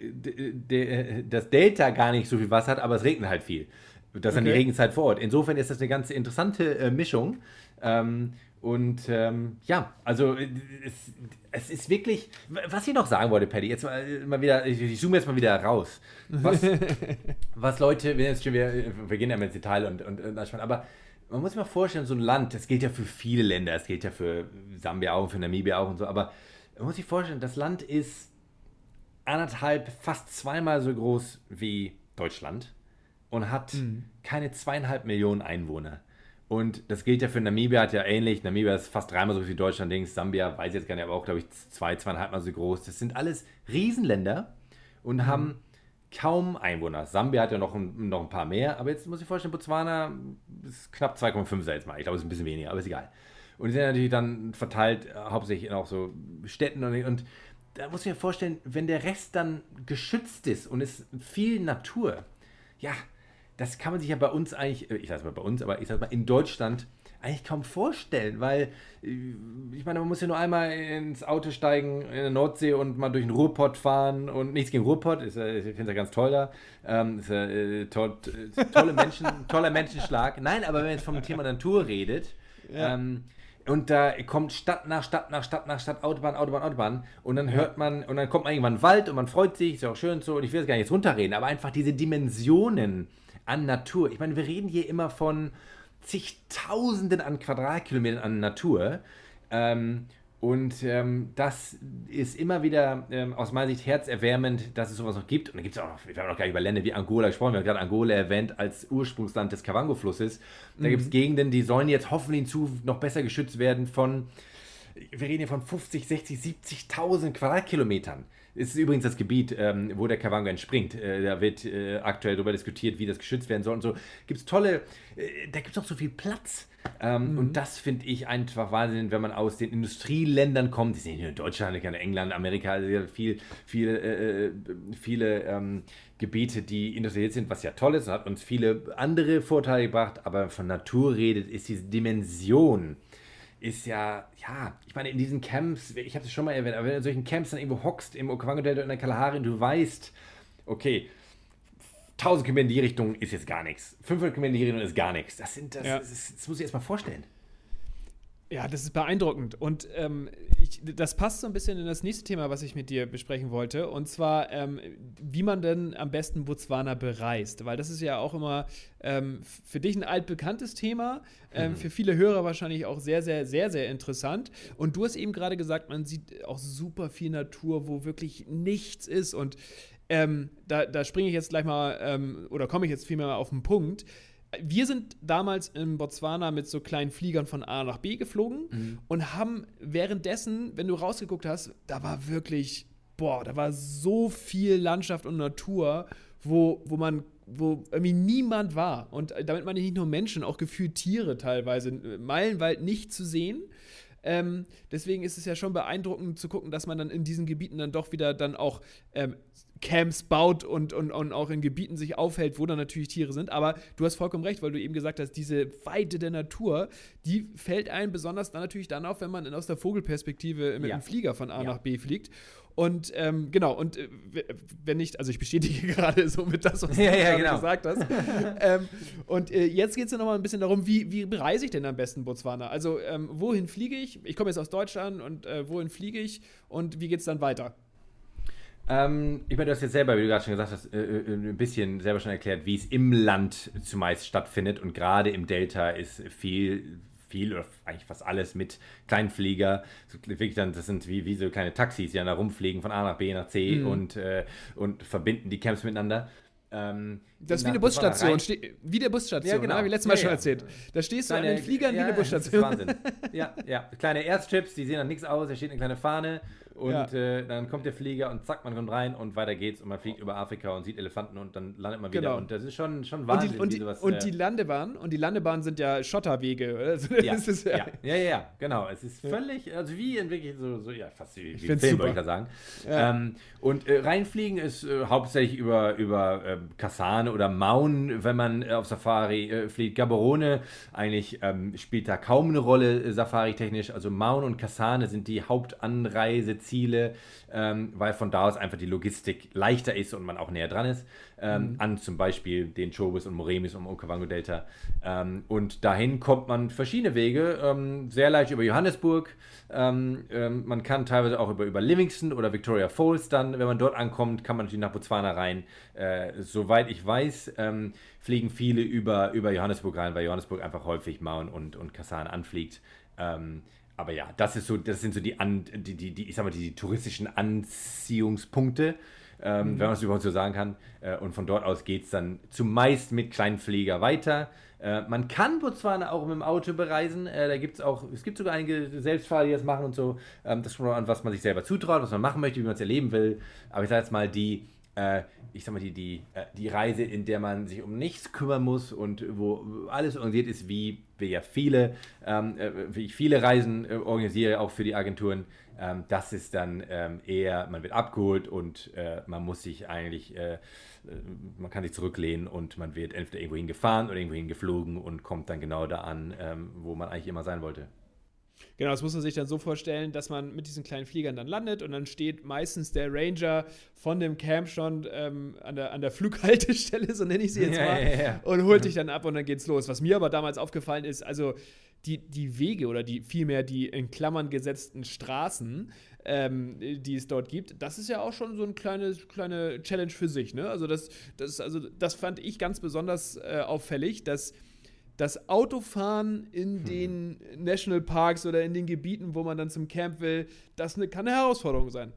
das Delta gar nicht so viel Wasser hat, aber es regnet halt viel. Das ist okay. dann die Regenzeit vor Ort. Insofern ist das eine ganz interessante äh, Mischung. Ähm, und ähm, ja, also es, es, ist wirklich, was ich noch sagen wollte, Paddy, jetzt mal, mal wieder, ich, ich zoome jetzt mal wieder raus. Was, *laughs* was Leute, wir, jetzt schon wieder, wir gehen ja ins Detail und, und, und aber man muss sich mal vorstellen, so ein Land, das gilt ja für viele Länder, das gilt ja für Sambia auch, für Namibia auch und so, aber man muss sich vorstellen, das Land ist anderthalb, fast zweimal so groß wie Deutschland und hat mhm. keine zweieinhalb Millionen Einwohner. Und das gilt ja für Namibia, hat ja ähnlich. Namibia ist fast dreimal so groß wie Deutschland, Dings. Sambia, weiß ich jetzt gar nicht, aber auch, glaube ich, zwei, zweieinhalb Mal so groß. Das sind alles Riesenländer und mhm. haben kaum Einwohner. Sambia hat ja noch ein, noch ein paar mehr, aber jetzt muss ich vorstellen, Botswana ist knapp 2,5 jetzt mal. Ich glaube, es ist ein bisschen weniger, aber ist egal. Und die sind natürlich dann verteilt, äh, hauptsächlich in auch so Städten und, und da muss ich mir vorstellen, wenn der Rest dann geschützt ist und es viel Natur, ja, das kann man sich ja bei uns eigentlich, äh, ich sag mal bei uns, aber ich sag mal in Deutschland eigentlich kaum vorstellen, weil äh, ich meine, man muss ja nur einmal ins Auto steigen in der Nordsee und mal durch den Ruhrpott fahren und nichts gegen Ruhrpott, ist, ich finde es ja ganz toll da, ähm, ist, äh, to tolle Menschen, *laughs* toller Menschenschlag. Nein, aber wenn man jetzt vom Thema Natur redet, ja. ähm, und da kommt Stadt nach Stadt nach Stadt nach Stadt, Autobahn, Autobahn, Autobahn. Und dann hört man, und dann kommt man irgendwann Wald und man freut sich, ist ja auch schön so. Und ich will es gar nicht jetzt runterreden, aber einfach diese Dimensionen, an Natur. Ich meine, wir reden hier immer von zigtausenden an Quadratkilometern an Natur. Ähm, und ähm, das ist immer wieder ähm, aus meiner Sicht herzerwärmend, dass es sowas noch gibt. Und da gibt es auch noch, wir haben noch gar nicht über Länder wie Angola gesprochen, wir haben gerade Angola erwähnt als Ursprungsland des Kavango-Flusses. Da mhm. gibt es Gegenden, die sollen jetzt hoffentlich in Zukunft noch besser geschützt werden von, wir reden hier von 50, 60, 70.000 Quadratkilometern ist übrigens das Gebiet, ähm, wo der Kavango entspringt. Äh, da wird äh, aktuell darüber diskutiert, wie das geschützt werden soll und so. Gibt es tolle, äh, da gibt es auch so viel Platz. Ähm, mhm. Und das finde ich einfach Wahnsinn, wenn man aus den Industrieländern kommt. Die sind hier in Deutschland, England, Amerika, also viel, viele, äh, äh, viele ähm, Gebiete, die industriell sind, was ja toll ist und hat uns viele andere Vorteile gebracht. Aber von Natur redet, ist diese Dimension ist ja, ja, ich meine, in diesen Camps, ich habe es schon mal erwähnt, aber wenn du in solchen Camps dann irgendwo hockst, im Okavango-Delta in der Kalahari und du weißt, okay, 1000 Kilometer in die Richtung ist jetzt gar nichts, 500 Kilometer in die Richtung ist gar nichts. Das, sind, das, ja. das, das muss ich erst mal vorstellen. Ja, das ist beeindruckend. Und ähm, ich, das passt so ein bisschen in das nächste Thema, was ich mit dir besprechen wollte. Und zwar, ähm, wie man denn am besten Botswana bereist. Weil das ist ja auch immer ähm, für dich ein altbekanntes Thema, ähm, mhm. für viele Hörer wahrscheinlich auch sehr, sehr, sehr, sehr interessant. Und du hast eben gerade gesagt, man sieht auch super viel Natur, wo wirklich nichts ist. Und ähm, da, da springe ich jetzt gleich mal, ähm, oder komme ich jetzt vielmehr auf den Punkt wir sind damals in Botswana mit so kleinen Fliegern von A nach B geflogen mhm. und haben währenddessen, wenn du rausgeguckt hast, da war wirklich, boah, da war so viel Landschaft und Natur, wo, wo man wo irgendwie niemand war. Und damit meine ich nicht nur Menschen, auch gefühlt Tiere teilweise, meilenweit nicht zu sehen. Ähm, deswegen ist es ja schon beeindruckend zu gucken, dass man dann in diesen Gebieten dann doch wieder dann auch ähm, Camps baut und, und, und auch in Gebieten sich aufhält, wo dann natürlich Tiere sind. Aber du hast vollkommen recht, weil du eben gesagt hast, diese Weite der Natur, die fällt einem besonders dann natürlich dann auf, wenn man aus der Vogelperspektive mit ja. einem Flieger von A ja. nach B fliegt. Und ähm, genau, und äh, wenn nicht, also ich bestätige *laughs* gerade so mit das, was du ja, ja, genau. gesagt hast. *laughs* ähm, und äh, jetzt geht es ja nochmal ein bisschen darum, wie, wie bereise ich denn am besten Botswana? Also, ähm, wohin fliege ich? Ich komme jetzt aus Deutschland und äh, wohin fliege ich und wie geht es dann weiter? Ähm, ich meine, du hast jetzt selber, wie du gerade schon gesagt hast, äh, äh, ein bisschen selber schon erklärt, wie es im Land zumeist stattfindet. Und gerade im Delta ist viel, viel oder eigentlich fast alles mit Kleinflieger. So, wirklich dann, das sind wie, wie so kleine Taxis, die dann da rumfliegen von A nach B nach C mhm. und, äh, und verbinden die Camps miteinander. Ähm, Das ist wie eine Busstation, wie der Busstation, Ja, genau. ne? wie letztes Mal Ja, schon erzählt. Da stehst du an Kleine- den Fliegern wie ja, eine Das Busstation. ist Wahnsinn. ja, ja. Kleine Erzchips, die sehen dann nichts aus, da steht eine kleine Fahne und Ja. äh, dann kommt der Flieger und zack, man kommt rein und weiter geht's und man fliegt über Afrika und sieht Elefanten und dann landet man wieder. Genau. Und das ist schon, schon Und Wahnsinn, die, und, die, sowas, und äh, die Landebahn, und die Landebahnen sind ja Schotterwege. Also, *laughs* ja, ist ja, ja, ja, ja, genau. Es ist völlig, also wie in wirklich so, so ja, fast wie, wie Film, super. würde ich da sagen. Ähm, und äh, reinfliegen ist äh, hauptsächlich über, über äh, Kasane oder Maun, wenn man äh, auf Safari äh, fliegt. Gaborone eigentlich ähm, spielt da kaum eine Rolle Safari-technisch. Also Maun und Kasane sind die Hauptanreiseziele, ähm, weil von da aus einfach die Logistik leichter ist und man auch näher dran ist. Ähm, An zum Beispiel den Chobus und Moremis und Okavango-Delta. Ähm, und dahin kommt man verschiedene Wege, ähm, sehr leicht über Johannesburg. Ähm, ähm, man kann teilweise auch über, über Livingston oder Victoria Falls dann, wenn man dort ankommt, kann man natürlich nach Botswana rein. Äh, soweit ich weiß, fliegen viele über, über Johannesburg rein, weil Johannesburg einfach häufig Maun und, und Kasane anfliegt. Ähm, aber ja, das ist so, das sind so die, An, die, die, die ich sag mal, die, die touristischen Anziehungspunkte, ähm, wenn man es überhaupt so sagen kann. Äh, und von dort aus geht es dann zumeist mit kleinen Flieger weiter. Äh, man kann Botswana auch mit dem Auto bereisen. Äh, da gibt es auch, es gibt sogar einige Selbstfahrer, die das machen und so. Ähm, das kommt auch an, was man sich selber zutraut, was man machen möchte, wie man es erleben will. Aber ich sage jetzt mal, die, äh, ich sag mal, die, die, äh, die Reise, in der man sich um nichts kümmern muss und wo alles organisiert ist, wie wir ja viele, ähm, äh, wie ich viele Reisen äh, organisiere, auch für die Agenturen. Ähm, das ist dann ähm, eher, man wird abgeholt und äh, man muss sich eigentlich, äh, man kann sich zurücklehnen und man wird entweder irgendwo hingefahren oder irgendwo hingeflogen und kommt dann genau da an, ähm, wo man eigentlich immer sein wollte. Genau, das muss man sich dann so vorstellen, dass man mit diesen kleinen Fliegern dann landet und dann steht meistens der Ranger von dem Camp schon ähm, an, der, an der Flughaltestelle, *laughs* so nenne ich sie jetzt Ja, mal, ja, ja. und holt dich dann ab und dann geht's los. Was mir aber damals aufgefallen ist, also die, die Wege oder die vielmehr die in Klammern gesetzten Straßen, ähm, die es dort gibt, das ist ja auch schon so eine kleine, kleine Challenge für sich. Ne? Also, das, das, also das fand ich ganz besonders äh, auffällig, dass das Autofahren in den Nationalparks oder in den Gebieten, wo man dann zum Camp will, das eine, kann eine Herausforderung sein.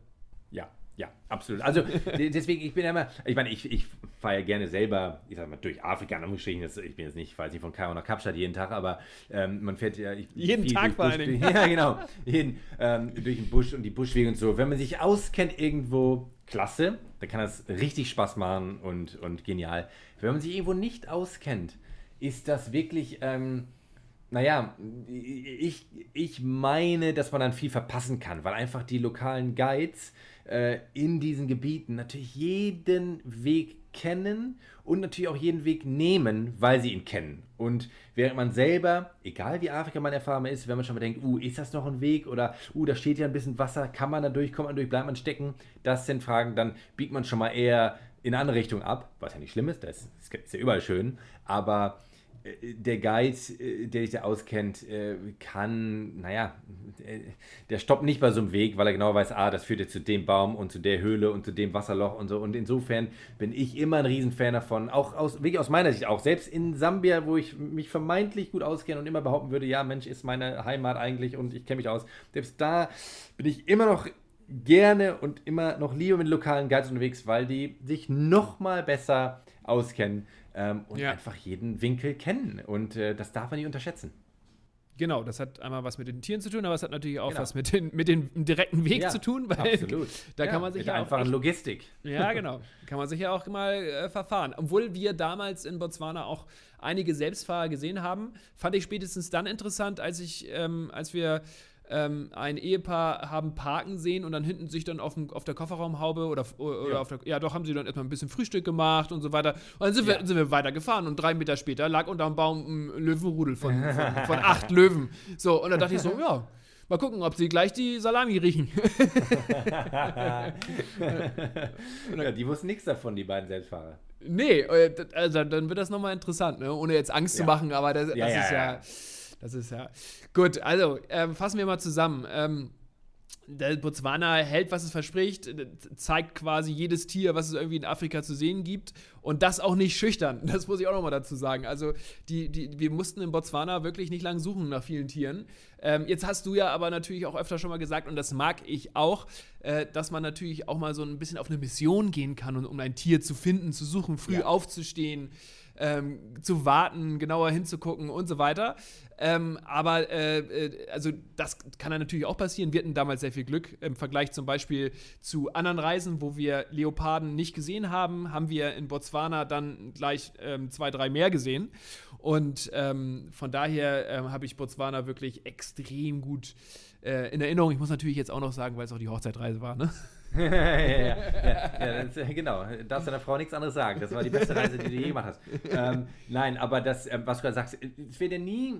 Ja, ja, absolut. Also *laughs* de- deswegen, ich bin ja immer, ich meine, ich, ich fahre ja gerne selber, ich sag mal, durch Afrika, in Anführungsstrichen, ich bin jetzt nicht, ich jetzt nicht von Kairo nach Kapstadt jeden Tag, aber ähm, man fährt ja... Ich, Jeden Tag durch vor Busch- allen Dingen. *laughs* Ja, genau. Jeden, ähm, durch den Busch und die Buschwege und so. Wenn man sich auskennt irgendwo, klasse, dann kann das richtig Spaß machen und, und genial. Wenn man sich irgendwo nicht auskennt, ist das wirklich... Ähm, naja, ich, ich meine, dass man dann viel verpassen kann, weil einfach die lokalen Guides äh, in diesen Gebieten natürlich jeden Weg kennen und natürlich auch jeden Weg nehmen, weil sie ihn kennen. Und während man selber, egal wie Afrika man erfahren ist, wenn man schon mal denkt, uh, ist das noch ein Weg oder uh, da steht ja ein bisschen Wasser, kann man da durch, kommt man durch, bleibt man stecken, das sind Fragen, dann biegt man schon mal eher in eine andere Richtung ab, was ja nicht schlimm ist, das ist, ja überall schön, aber der Guide, äh, der sich da auskennt, äh, kann, naja, äh, der stoppt nicht bei so einem Weg, weil er genau weiß, ah, das führt jetzt zu dem Baum und zu der Höhle und zu dem Wasserloch und so. Und insofern bin ich immer ein Riesenfan davon, auch aus, wirklich aus meiner Sicht auch. Selbst in Sambia, wo ich mich vermeintlich gut auskenne und immer behaupten würde, ja, Mensch, ist meine Heimat eigentlich und ich kenne mich aus. Selbst da bin ich immer noch gerne und immer noch lieber mit lokalen Guides unterwegs, weil die sich noch mal besser auskennen ähm, und Ja. einfach jeden Winkel kennen. Und äh, das darf man nicht unterschätzen. Genau, das hat einmal was mit den Tieren zu tun, aber es hat natürlich auch Genau. was mit, den, mit dem direkten Weg Ja, zu tun, weil Absolut. *laughs* da Ja, kann man sich mit ja auch einfachen echt- Logistik. Ja, *laughs* genau. Kann man sich ja auch mal äh, verfahren. Obwohl wir damals in Botswana auch einige Selbstfahrer gesehen haben, fand ich spätestens dann interessant, als ich, ähm, als wir ähm, ein Ehepaar haben parken sehen und dann hinten sich dann auf, dem, auf der Kofferraumhaube oder, oder Ja. auf der, ja doch, haben sie dann erstmal ein bisschen Frühstück gemacht und so weiter. Und dann sind, wir, Ja. sind wir weitergefahren und drei Meter später lag unterm Baum ein Löwenrudel von, von, *laughs* von acht Löwen. So, und dann dachte ich so, ja, mal gucken, ob sie gleich die Salami riechen. *laughs* ja, die wussten nichts davon, die beiden Selbstfahrer. Nee, äh, also dann wird das nochmal interessant, ne? ohne jetzt Angst zu Ja. machen, aber das, Ja, das ja, ist ja. Das ist ja. Gut, also ähm, fassen wir mal zusammen. Ähm, der Botswana hält, was es verspricht, zeigt quasi jedes Tier, was es irgendwie in Afrika zu sehen gibt und das auch nicht schüchtern. *laughs* Das muss ich auch nochmal dazu sagen. Also die, die, wir mussten in Botswana wirklich nicht lang suchen nach vielen Tieren. Ähm, jetzt hast du ja aber natürlich auch öfter schon mal gesagt, und das mag ich auch, äh, dass man natürlich auch mal so ein bisschen auf eine Mission gehen kann, um ein Tier zu finden, zu suchen, früh ja. aufzustehen ähm, zu warten, genauer hinzugucken und so weiter. Ähm, aber äh, äh, also das kann dann natürlich auch passieren. Wir hatten damals sehr viel Glück. Im Vergleich zum Beispiel zu anderen Reisen, wo wir Leoparden nicht gesehen haben, haben wir in Botswana dann gleich ähm, zwei, drei mehr gesehen. Und ähm, von daher ähm, habe ich Botswana wirklich extrem gut äh, in Erinnerung. Ich muss natürlich jetzt auch noch sagen, weil es auch die Hochzeitreise war, ne? *laughs* ja, ja, ja, das, genau. Darfst deiner Frau nichts anderes sagen. Das war die beste Reise, die du je gemacht hast. Ähm, nein, aber das, ähm, was du gerade sagst, es wird ja nie,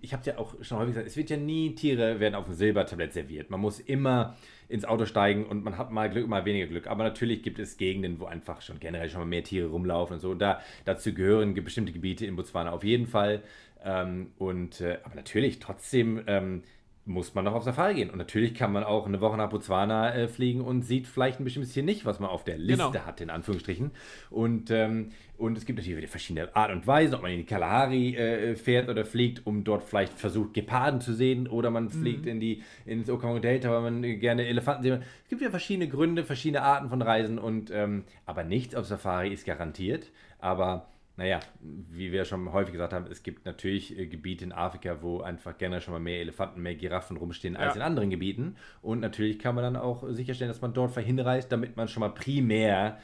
ich habe ja auch schon häufig gesagt, es wird ja nie, Tiere werden auf dem Silbertablett serviert. Man muss immer ins Auto steigen und man hat mal Glück, mal weniger Glück. Aber natürlich gibt es Gegenden, wo einfach schon generell schon mal mehr Tiere rumlaufen und so. Da, dazu gehören bestimmte Gebiete in Botswana auf jeden Fall. Ähm, und, äh, aber natürlich trotzdem ähm, muss man noch auf Safari gehen. Und natürlich kann man auch eine Woche nach Botswana äh, fliegen und sieht vielleicht ein bestimmtes Tier nicht, was man auf der Liste genau. hat, in Anführungsstrichen. Und, ähm, und es gibt natürlich verschiedene Art und Weisen, ob man in die Kalahari äh, fährt oder fliegt, um dort vielleicht versucht, Geparden zu sehen, oder man fliegt mhm. in die, ins Okanagan Delta, weil man gerne Elefanten sehen will. Es gibt ja verschiedene Gründe, verschiedene Arten von Reisen, und, ähm, aber nichts auf Safari ist garantiert. Aber naja, wie wir schon häufig gesagt haben, es gibt natürlich äh, Gebiete in Afrika, wo einfach gerne schon mal mehr Elefanten, mehr Giraffen rumstehen als ja. in anderen Gebieten. Und natürlich kann man dann auch sicherstellen, dass man dort hinreist, damit man schon mal primär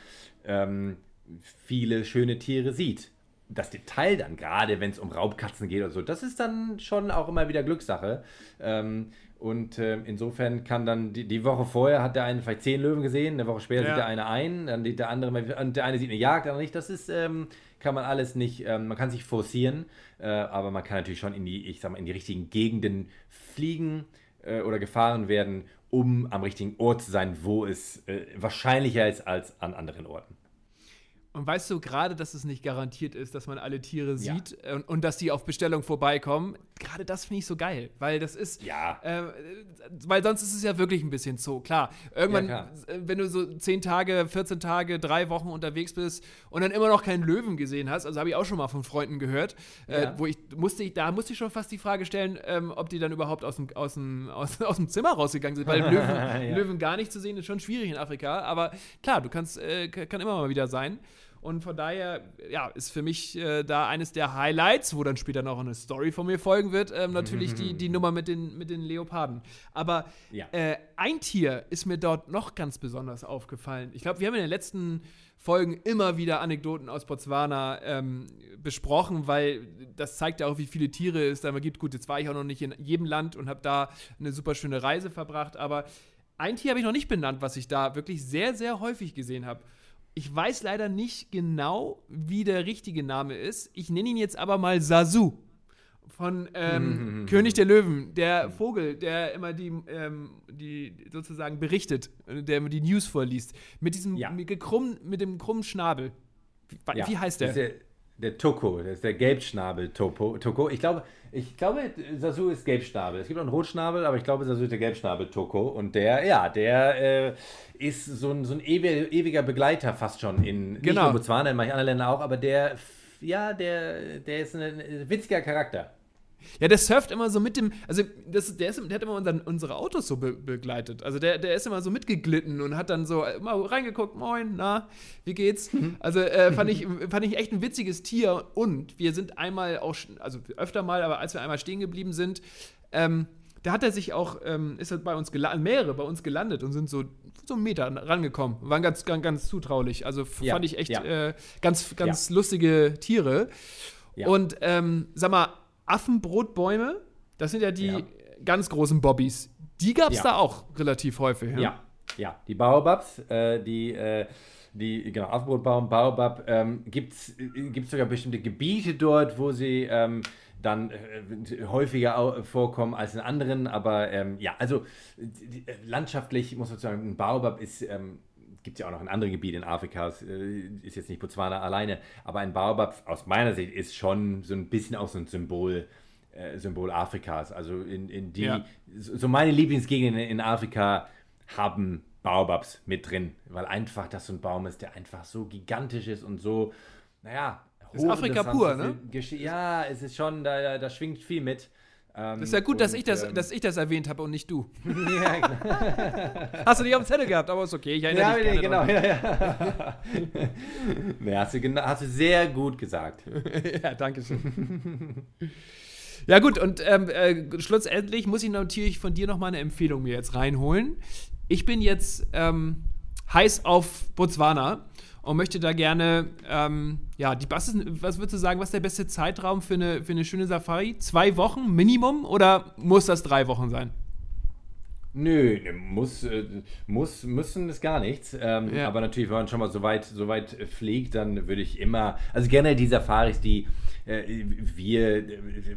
ähm, viele schöne Tiere sieht. Das Detail dann, gerade wenn es um Raubkatzen geht oder so, das ist dann schon auch immer wieder Glückssache. Ähm, und äh, insofern kann dann die, die, Woche vorher hat der eine vielleicht zehn Löwen gesehen, eine Woche später ja. sieht der eine ein, dann sieht der andere, und der eine sieht eine Jagd, der andere nicht. Das ist, ähm, kann man alles nicht, ähm, man kann sich forcieren, äh, aber man kann natürlich schon in die, ich sag mal, in die richtigen Gegenden fliegen äh, oder gefahren werden, um am richtigen Ort zu sein, wo es äh, wahrscheinlicher ist als an anderen Orten. Und weißt du gerade, dass es nicht garantiert ist, dass man alle Tiere sieht ja. und, und, dass die auf Bestellung vorbeikommen? Gerade das finde ich so geil, weil das ist, ja. Äh, weil sonst ist es ja wirklich ein bisschen Zoo. Klar, irgendwann, ja, klar. wenn du so 10 Tage, 14 Tage, drei Wochen unterwegs bist und dann immer noch keinen Löwen gesehen hast, also habe ich auch schon mal von Freunden gehört, äh, wo ich musste, da musste ich schon fast die Frage stellen, ähm, ob die dann überhaupt aus dem, aus dem, aus, *laughs* aus dem Zimmer rausgegangen sind, weil *laughs* Löwen, Löwen gar nicht zu sehen ist schon schwierig in Afrika, aber klar, du kannst, äh, kann immer mal wieder sein. Und von daher, ja, ist für mich äh, da eines der Highlights, wo dann später noch eine Story von mir folgen wird, ähm, natürlich die, die *laughs* Nummer mit den, mit den Leoparden. Aber ja. äh, ein Tier ist mir dort noch ganz besonders aufgefallen. Ich glaube, wir haben in den letzten Folgen immer wieder Anekdoten aus Botswana ähm, besprochen, weil das zeigt ja auch, wie viele Tiere es da gibt. Gut, jetzt war ich auch noch nicht in jedem Land und habe da eine super schöne Reise verbracht, aber ein Tier habe ich noch nicht benannt, was ich da wirklich sehr, sehr häufig gesehen habe. Ich weiß leider nicht genau, wie der richtige Name ist. Ich nenne ihn jetzt aber mal Sasu von ähm, mhm. *laughs* König der Löwen, der Vogel, der immer die, ähm, die sozusagen berichtet, der immer die News vorliest, mit diesem ja. mit, gekrumm, mit dem krummen Schnabel. Wie, ja. wie heißt der? der? Der Toko, das ist der Gelbschnabel-Toko. Ich glaube, ich glaube, Sasu ist Gelbschnabel. Es gibt auch einen Rotschnabel, aber ich glaube, Sasu ist der Gelbschnabel-Toko. Und der, ja, der äh, ist so ein, so ein ewiger Begleiter fast schon in genau. nicht nur Botswana, in manchen anderen Ländern auch, aber der, ja, der, der ist ein witziger Charakter. Ja, der surft immer so mit dem, also das, der, ist, der hat immer unseren, unsere Autos so be begleitet. Also der, der ist immer so mitgeglitten und hat dann so immer reingeguckt, moin, na, wie geht's? Mhm. Also äh, fand, ich, *laughs* fand ich echt ein witziges Tier und wir sind einmal auch, also öfter mal, aber als wir einmal stehen geblieben sind, ähm, da hat er sich auch, ähm, ist er bei uns gelandet, mehrere bei uns gelandet und sind so, so einen Meter rangekommen. Waren ganz, ganz, ganz zutraulich. Also ja, fand ich echt ja. äh, ganz, ganz ja. lustige Tiere. Und ähm, sag mal, Affenbrotbäume, das sind ja die ja. ganz großen Bobbys. Die gab es ja. da auch relativ häufig. Ja, ja, ja. die Baobabs, äh, die, äh, die, genau, Affenbrotbaum, Baobab, ähm, gibt es sogar bestimmte Gebiete dort, wo sie ähm, dann äh, häufiger vorkommen als in anderen, aber ähm, ja, also die, äh, landschaftlich muss man sagen, ein Baobab ist ähm, gibt es ja auch noch in anderen Gebieten in Afrika, äh, ist jetzt nicht Botswana alleine, aber ein Baobab aus meiner Sicht ist schon so ein bisschen auch so ein Symbol äh, Symbol Afrikas. Also in, in die, ja. so meine Lieblingsgegenden in Afrika haben Baobabs mit drin, weil einfach das so ein Baum ist, der einfach so gigantisch ist und so, naja, das ist Afrika pur, ne? Ja, es ist schon, da, da schwingt viel mit. Ähm, das ist ja gut, und, dass, ich das, ähm, dass ich das erwähnt habe und nicht du. *laughs* ja, genau. *laughs* Hast du nicht auf dem Zettel gehabt, aber ist okay. Ich erinnere ja, dich genau, ja, ja. *laughs* nee, hast, du, hast du sehr gut gesagt. ja, danke schön. Ja, gut, und ähm, äh, schlussendlich muss ich natürlich von dir noch mal eine Empfehlung mir jetzt reinholen. Ich bin jetzt ähm, heiß auf Botswana und möchte da gerne, ähm, ja, die, was, was würdest du sagen, was ist der beste Zeitraum für eine, für eine schöne Safari? Zwei Wochen Minimum oder muss das drei Wochen sein? Nö, muss, äh, muss, müssen es gar nichts. Ähm, ja. Aber natürlich, wenn man schon mal so weit, so weit fliegt, dann würde ich immer, also generell die Safaris, die äh, wir,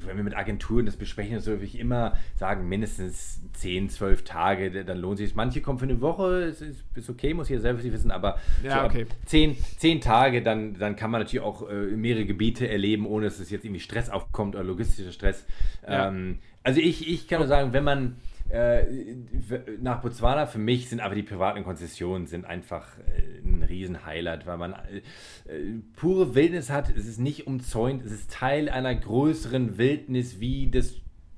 wenn wir mit Agenturen das besprechen, so würde ich immer sagen, mindestens 10, 12 Tage, dann lohnt sich Manche kommen für eine Woche, ist, ist okay, muss jeder selber wissen, aber ja, so okay. 10, 10 Tage, dann, dann kann man natürlich auch äh, mehrere Gebiete erleben, ohne dass es jetzt irgendwie Stress aufkommt oder logistischer Stress. Ja. Ähm, also ich, ich kann nur sagen, wenn man äh, nach Botswana für mich sind aber die privaten Konzessionen sind einfach äh, ein Riesen-Highlight, weil man äh, pure Wildnis hat. Es ist nicht umzäunt, es ist Teil einer größeren Wildnis wie das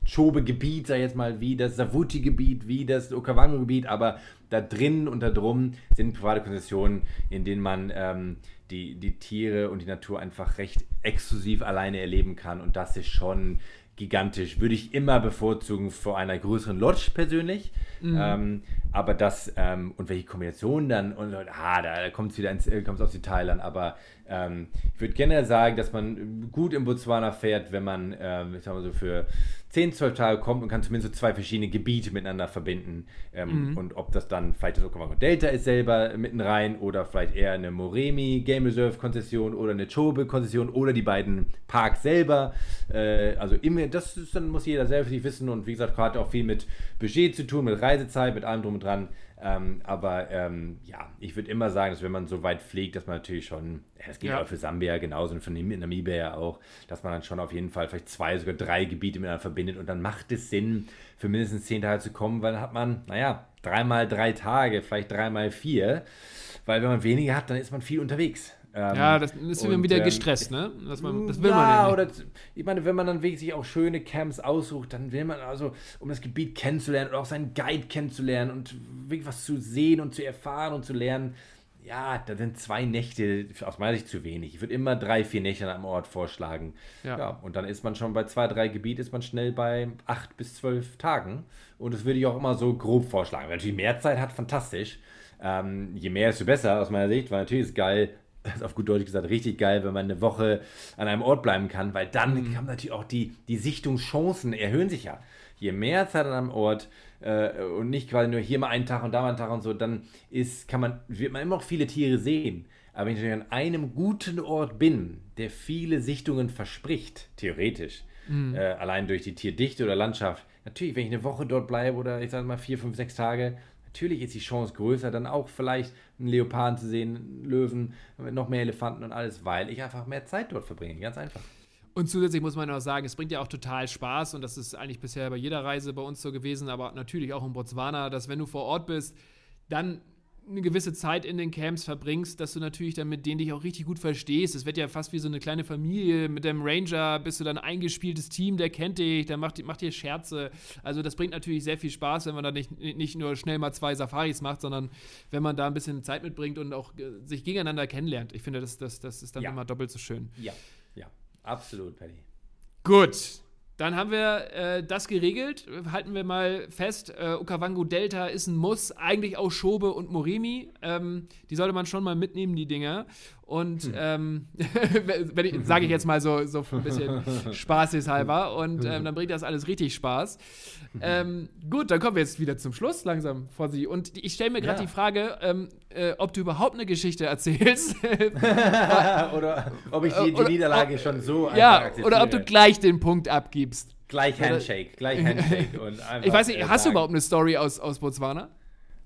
Chobe-Gebiet, sag ich jetzt mal, wie das Savuti-Gebiet, wie das Okavango-Gebiet, aber da drin und da drum sind private Konzessionen, in denen man ähm, die, die Tiere und die Natur einfach recht exklusiv alleine erleben kann. Und das ist schon gigantisch. Würde ich immer bevorzugen vor einer größeren Lodge persönlich. Mhm. Ähm, aber das, ähm, und welche Kombinationen dann, und ah, da kommt es wieder ins, äh, kommt's aufs Detail an, aber ähm, ich würde gerne sagen, dass man gut in Botswana fährt, wenn man, ähm, ich sag mal so, für 10, 12 Tage kommt und kann zumindest so zwei verschiedene Gebiete miteinander verbinden. Ähm, mhm. Und ob das dann vielleicht das Okavango Delta ist selber mitten rein oder vielleicht eher eine Moremi Game Reserve Konzession oder eine Chobe Konzession oder die beiden Parks selber. Äh, also immer, das ist, dann muss jeder selber sich wissen und wie gesagt, gerade auch viel mit Budget zu tun, mit Reisezeit, mit allem drum und dran. Ähm, aber ähm, ja, ich würde immer sagen, dass wenn man so weit fliegt, dass man natürlich schon, es geht ja. auch für Sambia genauso und für Namibia ja auch, dass man dann schon auf jeden Fall vielleicht zwei, sogar drei Gebiete miteinander verbindet und dann macht es Sinn, für mindestens zehn Tage zu kommen, weil dann hat man, naja, dreimal drei Tage, vielleicht dreimal vier, weil wenn man weniger hat, dann ist man viel unterwegs. Ähm, ja, das ist und, wieder ähm, gestresst, ne? Das, man, das will ja, man ja nicht. Oder, ich meine, wenn man dann wirklich sich auch schöne Camps aussucht, dann will man also, um das Gebiet kennenzulernen und auch seinen Guide kennenzulernen und wirklich was zu sehen und zu erfahren und zu lernen, ja, da sind zwei Nächte aus meiner Sicht zu wenig. Ich würde immer drei, vier Nächte an einem Ort vorschlagen. Ja. ja. Und dann ist man schon bei zwei, drei Gebieten, ist man schnell bei acht bis zwölf Tagen. Und das würde ich auch immer so grob vorschlagen. Wer natürlich mehr Zeit hat, fantastisch. Ähm, je mehr, desto besser aus meiner Sicht, weil natürlich ist geil, das ist auf gut Deutsch gesagt richtig geil, wenn man eine Woche an einem Ort bleiben kann, weil dann mhm. kann natürlich auch die, die Sichtungschancen erhöhen sich ja. Je mehr Zeit an einem Ort äh, und nicht quasi nur hier mal einen Tag und da mal einen Tag und so, dann ist, kann man, wird man immer noch viele Tiere sehen. Aber wenn ich an einem guten Ort bin, der viele Sichtungen verspricht, theoretisch, mhm. äh, allein durch die Tierdichte oder Landschaft, natürlich, wenn ich eine Woche dort bleibe oder ich sage mal vier, fünf, sechs Tage, natürlich ist die Chance größer, dann auch vielleicht einen Leoparden zu sehen, einen Löwen, noch mehr Elefanten und alles, weil ich einfach mehr Zeit dort verbringe. Ganz einfach. Und zusätzlich muss man auch sagen, es bringt ja auch total Spaß und das ist eigentlich bisher bei jeder Reise bei uns so gewesen, aber natürlich auch in Botswana, dass wenn du vor Ort bist, dann eine gewisse Zeit in den Camps verbringst, dass du natürlich dann mit denen dich auch richtig gut verstehst. Es wird ja fast wie so eine kleine Familie. Mit dem Ranger bist du dann ein eingespieltes Team, der kennt dich, der macht, macht dir Scherze. Also das bringt natürlich sehr viel Spaß, wenn man da nicht, nicht nur schnell mal zwei Safaris macht, sondern wenn man da ein bisschen Zeit mitbringt und auch äh, sich gegeneinander kennenlernt. Ich finde, das, das, das ist dann ja. immer doppelt so schön. Ja, ja, absolut, Paddy. Gut, dann haben wir äh, das geregelt. Halten wir mal fest, äh, Okavango Delta ist ein Muss. Eigentlich auch Schobe und Morimi. Ähm, die sollte man schon mal mitnehmen, die Dinger. Und hm. ähm, *laughs* sage ich jetzt mal so, so ein bisschen *laughs* spaßeshalber. Und ähm, dann bringt das alles richtig Spaß. Ähm, gut, dann kommen wir jetzt wieder zum Schluss langsam vor Sie. Und ich stelle mir gerade ja. die Frage, ähm, äh, ob du überhaupt eine Geschichte erzählst. *laughs* oder ob ich die, die Niederlage oder, schon so Ja, oder ob du gleich den Punkt abgibst. Gleich Handshake, gleich Handshake. und ich weiß nicht, äh, hast du überhaupt eine Story aus, aus Botswana?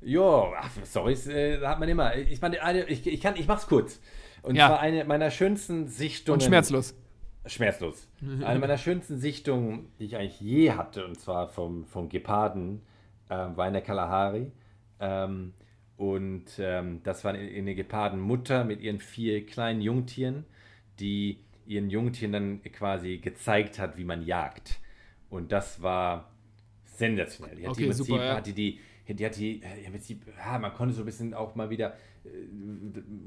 Jo, Storys äh, hat man immer. Ich meine, ich, ich, kann, ich mach's kurz. Und ja. zwar eine meiner schönsten Sichtungen. Und schmerzlos. schmerzlos. *laughs* Eine meiner schönsten Sichtungen, die ich eigentlich je hatte, und zwar vom, vom Geparden, äh, war in der Kalahari. Ähm, und ähm, das war eine Gepardenmutter mit ihren vier kleinen Jungtieren, die ihren Jungtieren dann quasi gezeigt hat, wie man jagt. Und das war sensationell. Die hat Okay, die im Prinzip, super, ja. hat die, die, die hat die, im Prinzip, ja, man konnte so ein bisschen auch mal wieder,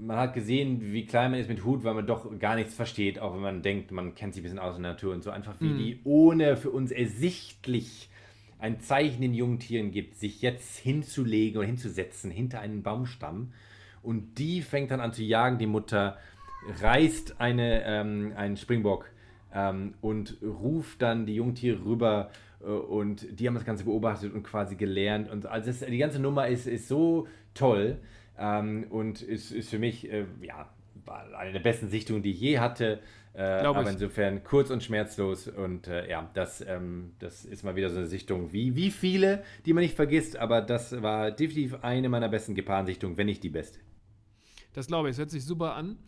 man hat gesehen, wie klein man ist mit Hut, weil man doch gar nichts versteht, auch wenn man denkt, man kennt sich ein bisschen aus in der Natur und so. Einfach wie Mhm. die ohne für uns ersichtlich ein Zeichen den jungen Tieren gibt, sich jetzt hinzulegen oder hinzusetzen hinter einen Baumstamm. Und die fängt dann an zu jagen. Die Mutter reißt eine, ähm, einen Springbock ähm, und ruft dann die Jungtiere rüber. äh, Und die haben das Ganze beobachtet und quasi gelernt. Und also das, die ganze Nummer ist, ist so toll ähm, und ist, ist für mich äh, ja, eine der besten Sichtungen, die ich je hatte. Äh, aber ich. insofern kurz und schmerzlos. Und äh, ja, das, ähm, das ist mal wieder so eine Sichtung wie, wie viele, die man nicht vergisst. Aber das war definitiv eine meiner besten Geparensichtungen, wenn nicht die beste. Das glaube ich, es hört sich super an.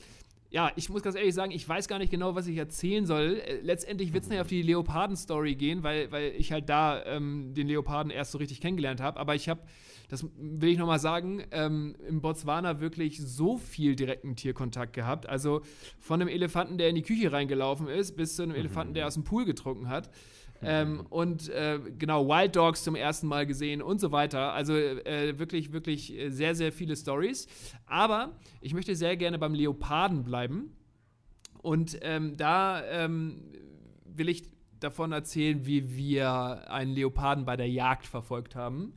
Ja, ich muss ganz ehrlich sagen, ich weiß gar nicht genau, was ich erzählen soll. Äh, Letztendlich wird es nicht auf die Leoparden-Story gehen, weil, weil ich halt da ähm, den Leoparden erst so richtig kennengelernt habe. Aber ich habe, das will ich nochmal sagen, ähm, im Botswana wirklich so viel direkten Tierkontakt gehabt. Also von einem Elefanten, der in die Küche reingelaufen ist, bis zu einem Elefanten, der aus dem Pool getrunken hat. Ähm, und äh, genau, Wild Dogs zum ersten Mal gesehen und so weiter. Also äh, wirklich, wirklich äh, sehr, sehr viele Stories. Aber ich möchte sehr gerne beim Leoparden bleiben. Und ähm, da ähm, will ich davon erzählen, wie wir einen Leoparden bei der Jagd verfolgt haben.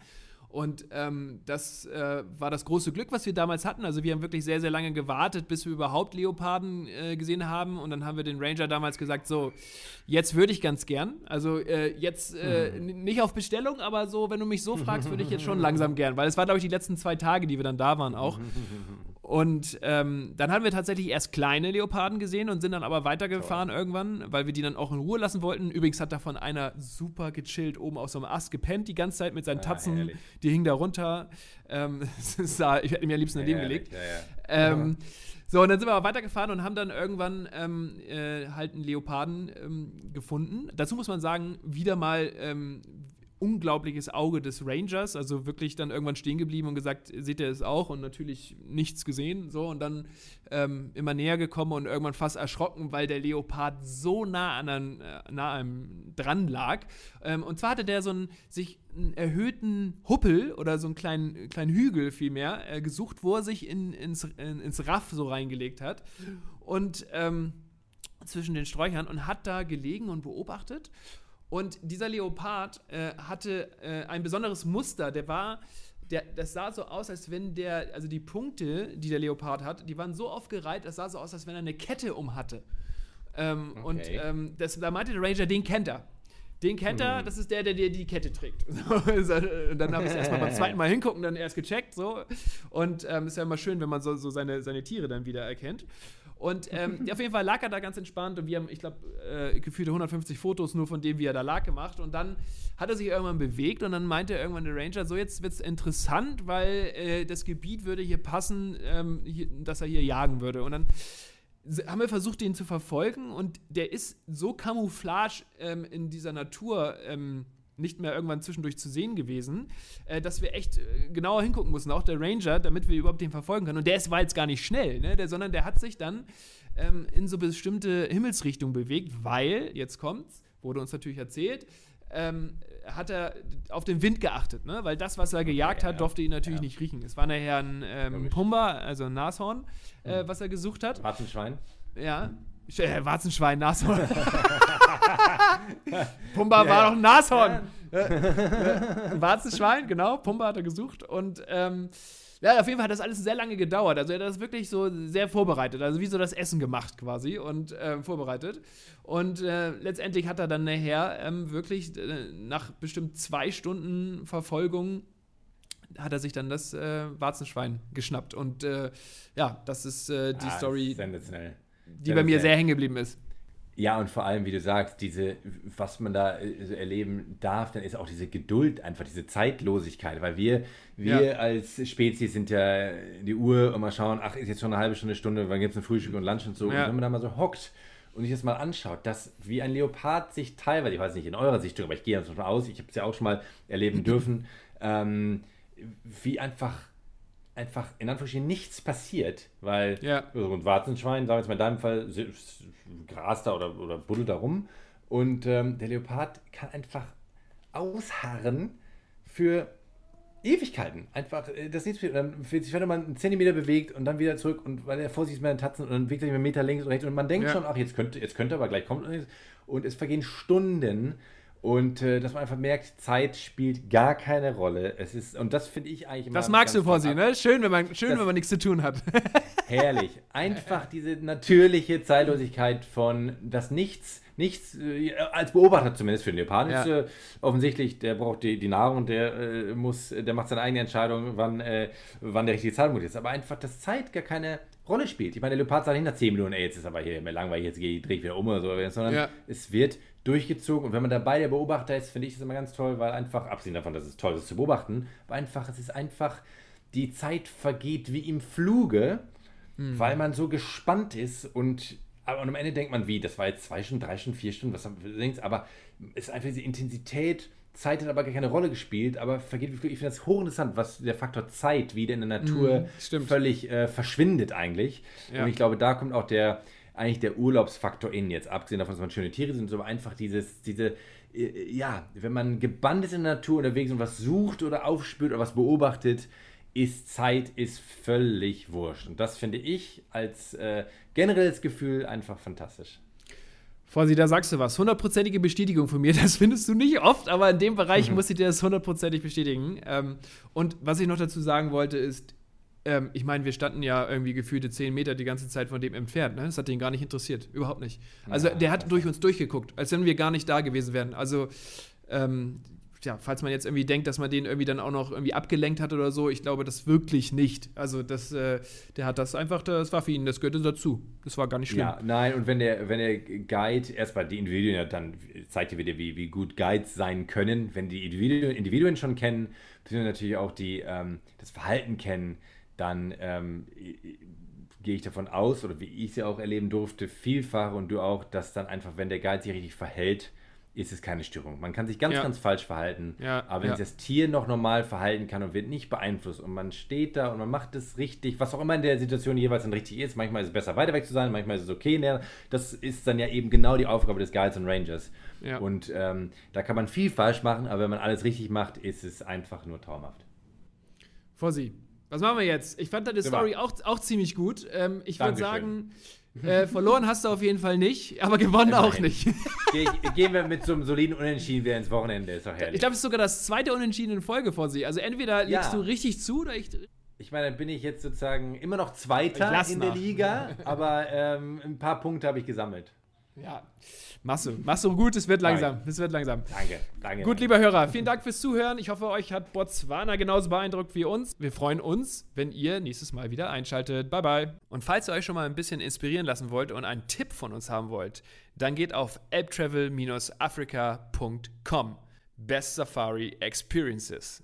Und ähm, das äh, war das große Glück, was wir damals hatten. Also wir haben wirklich sehr, sehr lange gewartet, bis wir überhaupt Leoparden äh, gesehen haben. Und dann haben wir den Ranger damals gesagt, so, jetzt würde ich ganz gern. Also äh, jetzt äh, n- nicht auf Bestellung, aber so, wenn du mich so fragst, würde ich jetzt schon *laughs* langsam gern. Weil es war, glaube ich, die letzten zwei Tage, die wir dann da waren auch. *laughs* Und ähm, dann haben wir tatsächlich erst kleine Leoparden gesehen und sind dann aber weitergefahren irgendwann, weil wir die dann auch in Ruhe lassen wollten. Übrigens hat davon einer super gechillt oben auf so einem Ast gepennt die ganze Zeit mit seinen Tatzen. herrlich. die hing da runter. Ähm, *laughs* sah, ich hätte mir am liebsten daneben Ja, gelegt. Ja, ja. Ähm, so, und dann sind wir aber weitergefahren und haben dann irgendwann ähm, äh, halt einen Leoparden ähm, gefunden. Dazu muss man sagen, wieder mal ähm, unglaubliches Auge des Rangers, also wirklich dann irgendwann stehen geblieben und gesagt, seht ihr es auch? Und natürlich nichts gesehen, so und dann ähm, immer näher gekommen und irgendwann fast erschrocken, weil der Leopard so nah an einem, äh, nah einem dran lag. Ähm, und zwar hatte der so einen sich einen erhöhten Huppel oder so einen kleinen, kleinen Hügel vielmehr äh, gesucht, wo er sich in, ins, in, ins Raff so reingelegt hat. Und ähm, zwischen den Sträuchern und hat da gelegen und beobachtet. Und dieser Leopard äh, hatte äh, ein besonderes Muster. Der war, der, das sah so aus, als wenn der, also die Punkte, die der Leopard hat, die waren so aufgereiht, das sah so aus, als wenn er eine Kette um hatte. Ähm, Und Okay. ähm, das, da meinte der Ranger, den kennt er. Den kennt er, das ist der, der dir die Kette trägt. *laughs* Und dann habe ich es erstmal beim zweiten Mal hingucken, dann erst gecheckt. So. Und ähm, ist ja immer schön, wenn man so, so seine, seine Tiere dann wieder erkennt. Und ähm, *laughs* auf jeden Fall lag er da ganz entspannt und wir haben, ich glaube, äh, gefühlte 150 Fotos nur von dem, wie er da lag, gemacht. Und dann hat er sich irgendwann bewegt und dann meinte irgendwann der Ranger, so jetzt wird es interessant, weil äh, das Gebiet würde hier passen, ähm, hier, dass er hier jagen würde. Und dann haben wir versucht, den zu verfolgen und der ist so Camouflage ähm, in dieser Natur ähm, nicht mehr irgendwann zwischendurch zu sehen gewesen, äh, dass wir echt äh, genauer hingucken mussten, auch der Ranger, damit wir überhaupt den verfolgen können. Und der ist, war jetzt gar nicht schnell, ne? der, sondern der hat sich dann ähm, in so bestimmte Himmelsrichtungen bewegt, weil, jetzt kommt's, wurde uns natürlich erzählt, ähm, hat er auf den Wind geachtet, ne? weil das, was er gejagt ja, hat, durfte ihn natürlich ja. nicht riechen. Es war nachher ein ähm. Pumba, also ein Nashorn, äh, was er gesucht hat. Warzenschwein. Ja. Äh, Warzenschwein, Nashorn. *laughs* *laughs* Pumba war doch ein Nashorn. Ja. Ein Warzenschwein, genau. Pumba hat er gesucht. Und ähm, ja, auf jeden Fall hat das alles sehr lange gedauert. Also er hat das wirklich so sehr vorbereitet. Also wie so das Essen gemacht quasi und ähm, vorbereitet. Und äh, letztendlich hat er dann nachher ähm, wirklich äh, nach bestimmt zwei Stunden Verfolgung hat er sich dann das äh, Warzenschwein geschnappt. Und äh, ja, das ist äh, die Ah, Story, die bei mir sehr hängen geblieben ist. Ja, und vor allem, wie du sagst, diese, was man da äh, so erleben darf, dann ist auch diese Geduld, einfach diese Zeitlosigkeit, weil wir, wir Ja. als Spezies sind ja die Uhr und mal schauen, ach, ist jetzt schon eine halbe Stunde, Stunde, wann gibt es ein Frühstück und Lunch und so. Ja. Und wenn man da mal so hockt und sich das mal anschaut, dass wie ein Leopard sich teilweise, ich weiß nicht in eurer Sichtung, aber ich gehe davon aus, ich habe es ja auch schon mal erleben *laughs* dürfen, ähm, wie einfach einfach in Anführungsstrichen nichts passiert, weil Ja. so ein Warzenschwein, sagen wir jetzt mal in deinem Fall, grast da oder, oder buddelt da rum und ähm, der Leopard kann einfach ausharren für Ewigkeiten. Einfach, äh, das ist dann fühlt sich, wenn man einen Zentimeter bewegt und dann wieder zurück und weil er vorsichtig ist mit den Tatzen und dann bewegt er sich einen Meter links und rechts und man denkt Ja. schon, ach, jetzt könnte, jetzt könnte aber gleich kommt und es vergehen Stunden und äh, dass man einfach merkt, Zeit spielt gar keine Rolle. Es ist, und das finde ich eigentlich immer. Das magst du, Fossi, ab- ne? Schön, wenn man, schön, Das- wenn man nichts zu tun hat. *laughs* Herrlich. Einfach diese natürliche Zeitlosigkeit von das Nichts, nichts, äh, als Beobachter zumindest für den Leoparden Ja. ist äh, offensichtlich, der braucht die, die Nahrung, der äh, muss, der macht seine eigene Entscheidung, wann, äh, wann der richtige Zeitpunkt ist. Aber einfach, dass Zeit gar keine Rolle spielt. Ich meine, der Leopard sagt nicht nach 10 Minuten, ey, jetzt ist aber hier mehr langweilig, jetzt drehe ich wieder um oder so, sondern Ja. es wird durchgezogen. Und wenn man dabei der Beobachter ist, finde ich das immer ganz toll, weil einfach, abgesehen davon, dass es toll ist zu beobachten, aber einfach, es ist einfach, die Zeit vergeht wie im Fluge, weil man so gespannt ist und, aber, und am Ende denkt man, wie, das war jetzt zwei Stunden, drei Stunden, vier Stunden, was wir denkst, aber es ist einfach diese Intensität, Zeit hat aber gar keine Rolle gespielt, aber vergeht wie Flug. Ich finde das hochinteressant, was der Faktor Zeit wieder in der Natur stimmt. völlig äh, verschwindet eigentlich. Ja. Und ich glaube, da kommt auch der, eigentlich der Urlaubsfaktor in jetzt, abgesehen davon, dass man schöne Tiere sind, so aber einfach dieses, diese, äh, ja, wenn man gebannt ist in der Natur unterwegs und was sucht oder aufspürt oder was beobachtet, ist Zeit ist völlig wurscht. Und das finde ich als äh, generelles Gefühl einfach fantastisch. Fossi, da sagst du was. Hundertprozentige Bestätigung von mir. *laughs* Das findest du nicht oft, aber in dem Bereich muss ich dir das hundertprozentig bestätigen. Ähm, und was ich noch dazu sagen wollte, ist, ähm, ich meine, wir standen ja irgendwie gefühlte zehn Meter die ganze Zeit von dem entfernt. Ne? Das hat den gar nicht interessiert. Überhaupt nicht. Also, der hat durch uns durchgeguckt, als wenn wir gar nicht da gewesen wären. Also, ähm, ja, falls man jetzt irgendwie denkt, dass man den irgendwie dann auch noch irgendwie abgelenkt hat oder so, ich glaube das wirklich nicht. Also, das, äh, der hat das einfach, das war für ihn, das gehörte dazu. Das war gar nicht schlimm. Ja, nein, und wenn der, wenn der Guide, erstmal die Individuen, ja, dann zeigt er wieder, wie, wie gut Guides sein können. Wenn die Individuen, Individuen schon kennen, natürlich auch die, ähm, das Verhalten kennen, dann ähm, gehe ich davon aus, oder wie ich es ja auch erleben durfte, vielfach und du auch, dass dann einfach, wenn der Guide sich richtig verhält, ist es keine Störung. Man kann sich ganz, Ja. ganz falsch verhalten, Ja, aber wenn ja. sich das Tier noch normal verhalten kann und wird nicht beeinflusst und man steht da und man macht es richtig, was auch immer in der Situation jeweils dann richtig ist, manchmal ist es besser weiter weg zu sein, manchmal ist es okay, ne? das ist dann ja eben genau die Aufgabe des Guides und Rangers. Und ähm, da kann man viel falsch machen, aber wenn man alles richtig macht, ist es einfach nur traumhaft. Fossi, was machen wir jetzt? Ich fand deine. Story auch, auch ziemlich gut. Ähm, ich würde sagen, äh, verloren hast du auf jeden Fall nicht, aber gewonnen auch Immerhin. nicht. Geh, gehen wir mit so einem soliden Unentschieden wieder ins Wochenende, ist doch herrlich. Ich glaube, es ist sogar das zweite Unentschieden in Folge, Fossi. Also entweder Ja. legst du richtig zu oder ich. Ich meine, dann bin ich jetzt sozusagen immer noch Zweiter in nach. der Liga, aber ähm, ein paar Punkte habe ich gesammelt. Ja. Machst du. Machst du gut, es wird langsam. Es wird langsam. Danke, danke. Gut, lieber Hörer, vielen Dank fürs Zuhören. Ich hoffe, euch hat Botswana genauso beeindruckt wie uns. Wir freuen uns, wenn ihr nächstes Mal wieder einschaltet. Bye, bye. Und falls ihr euch schon mal ein bisschen inspirieren lassen wollt und einen Tipp von uns haben wollt, dann geht auf elbtravel-africa.com. Best Safari Experiences.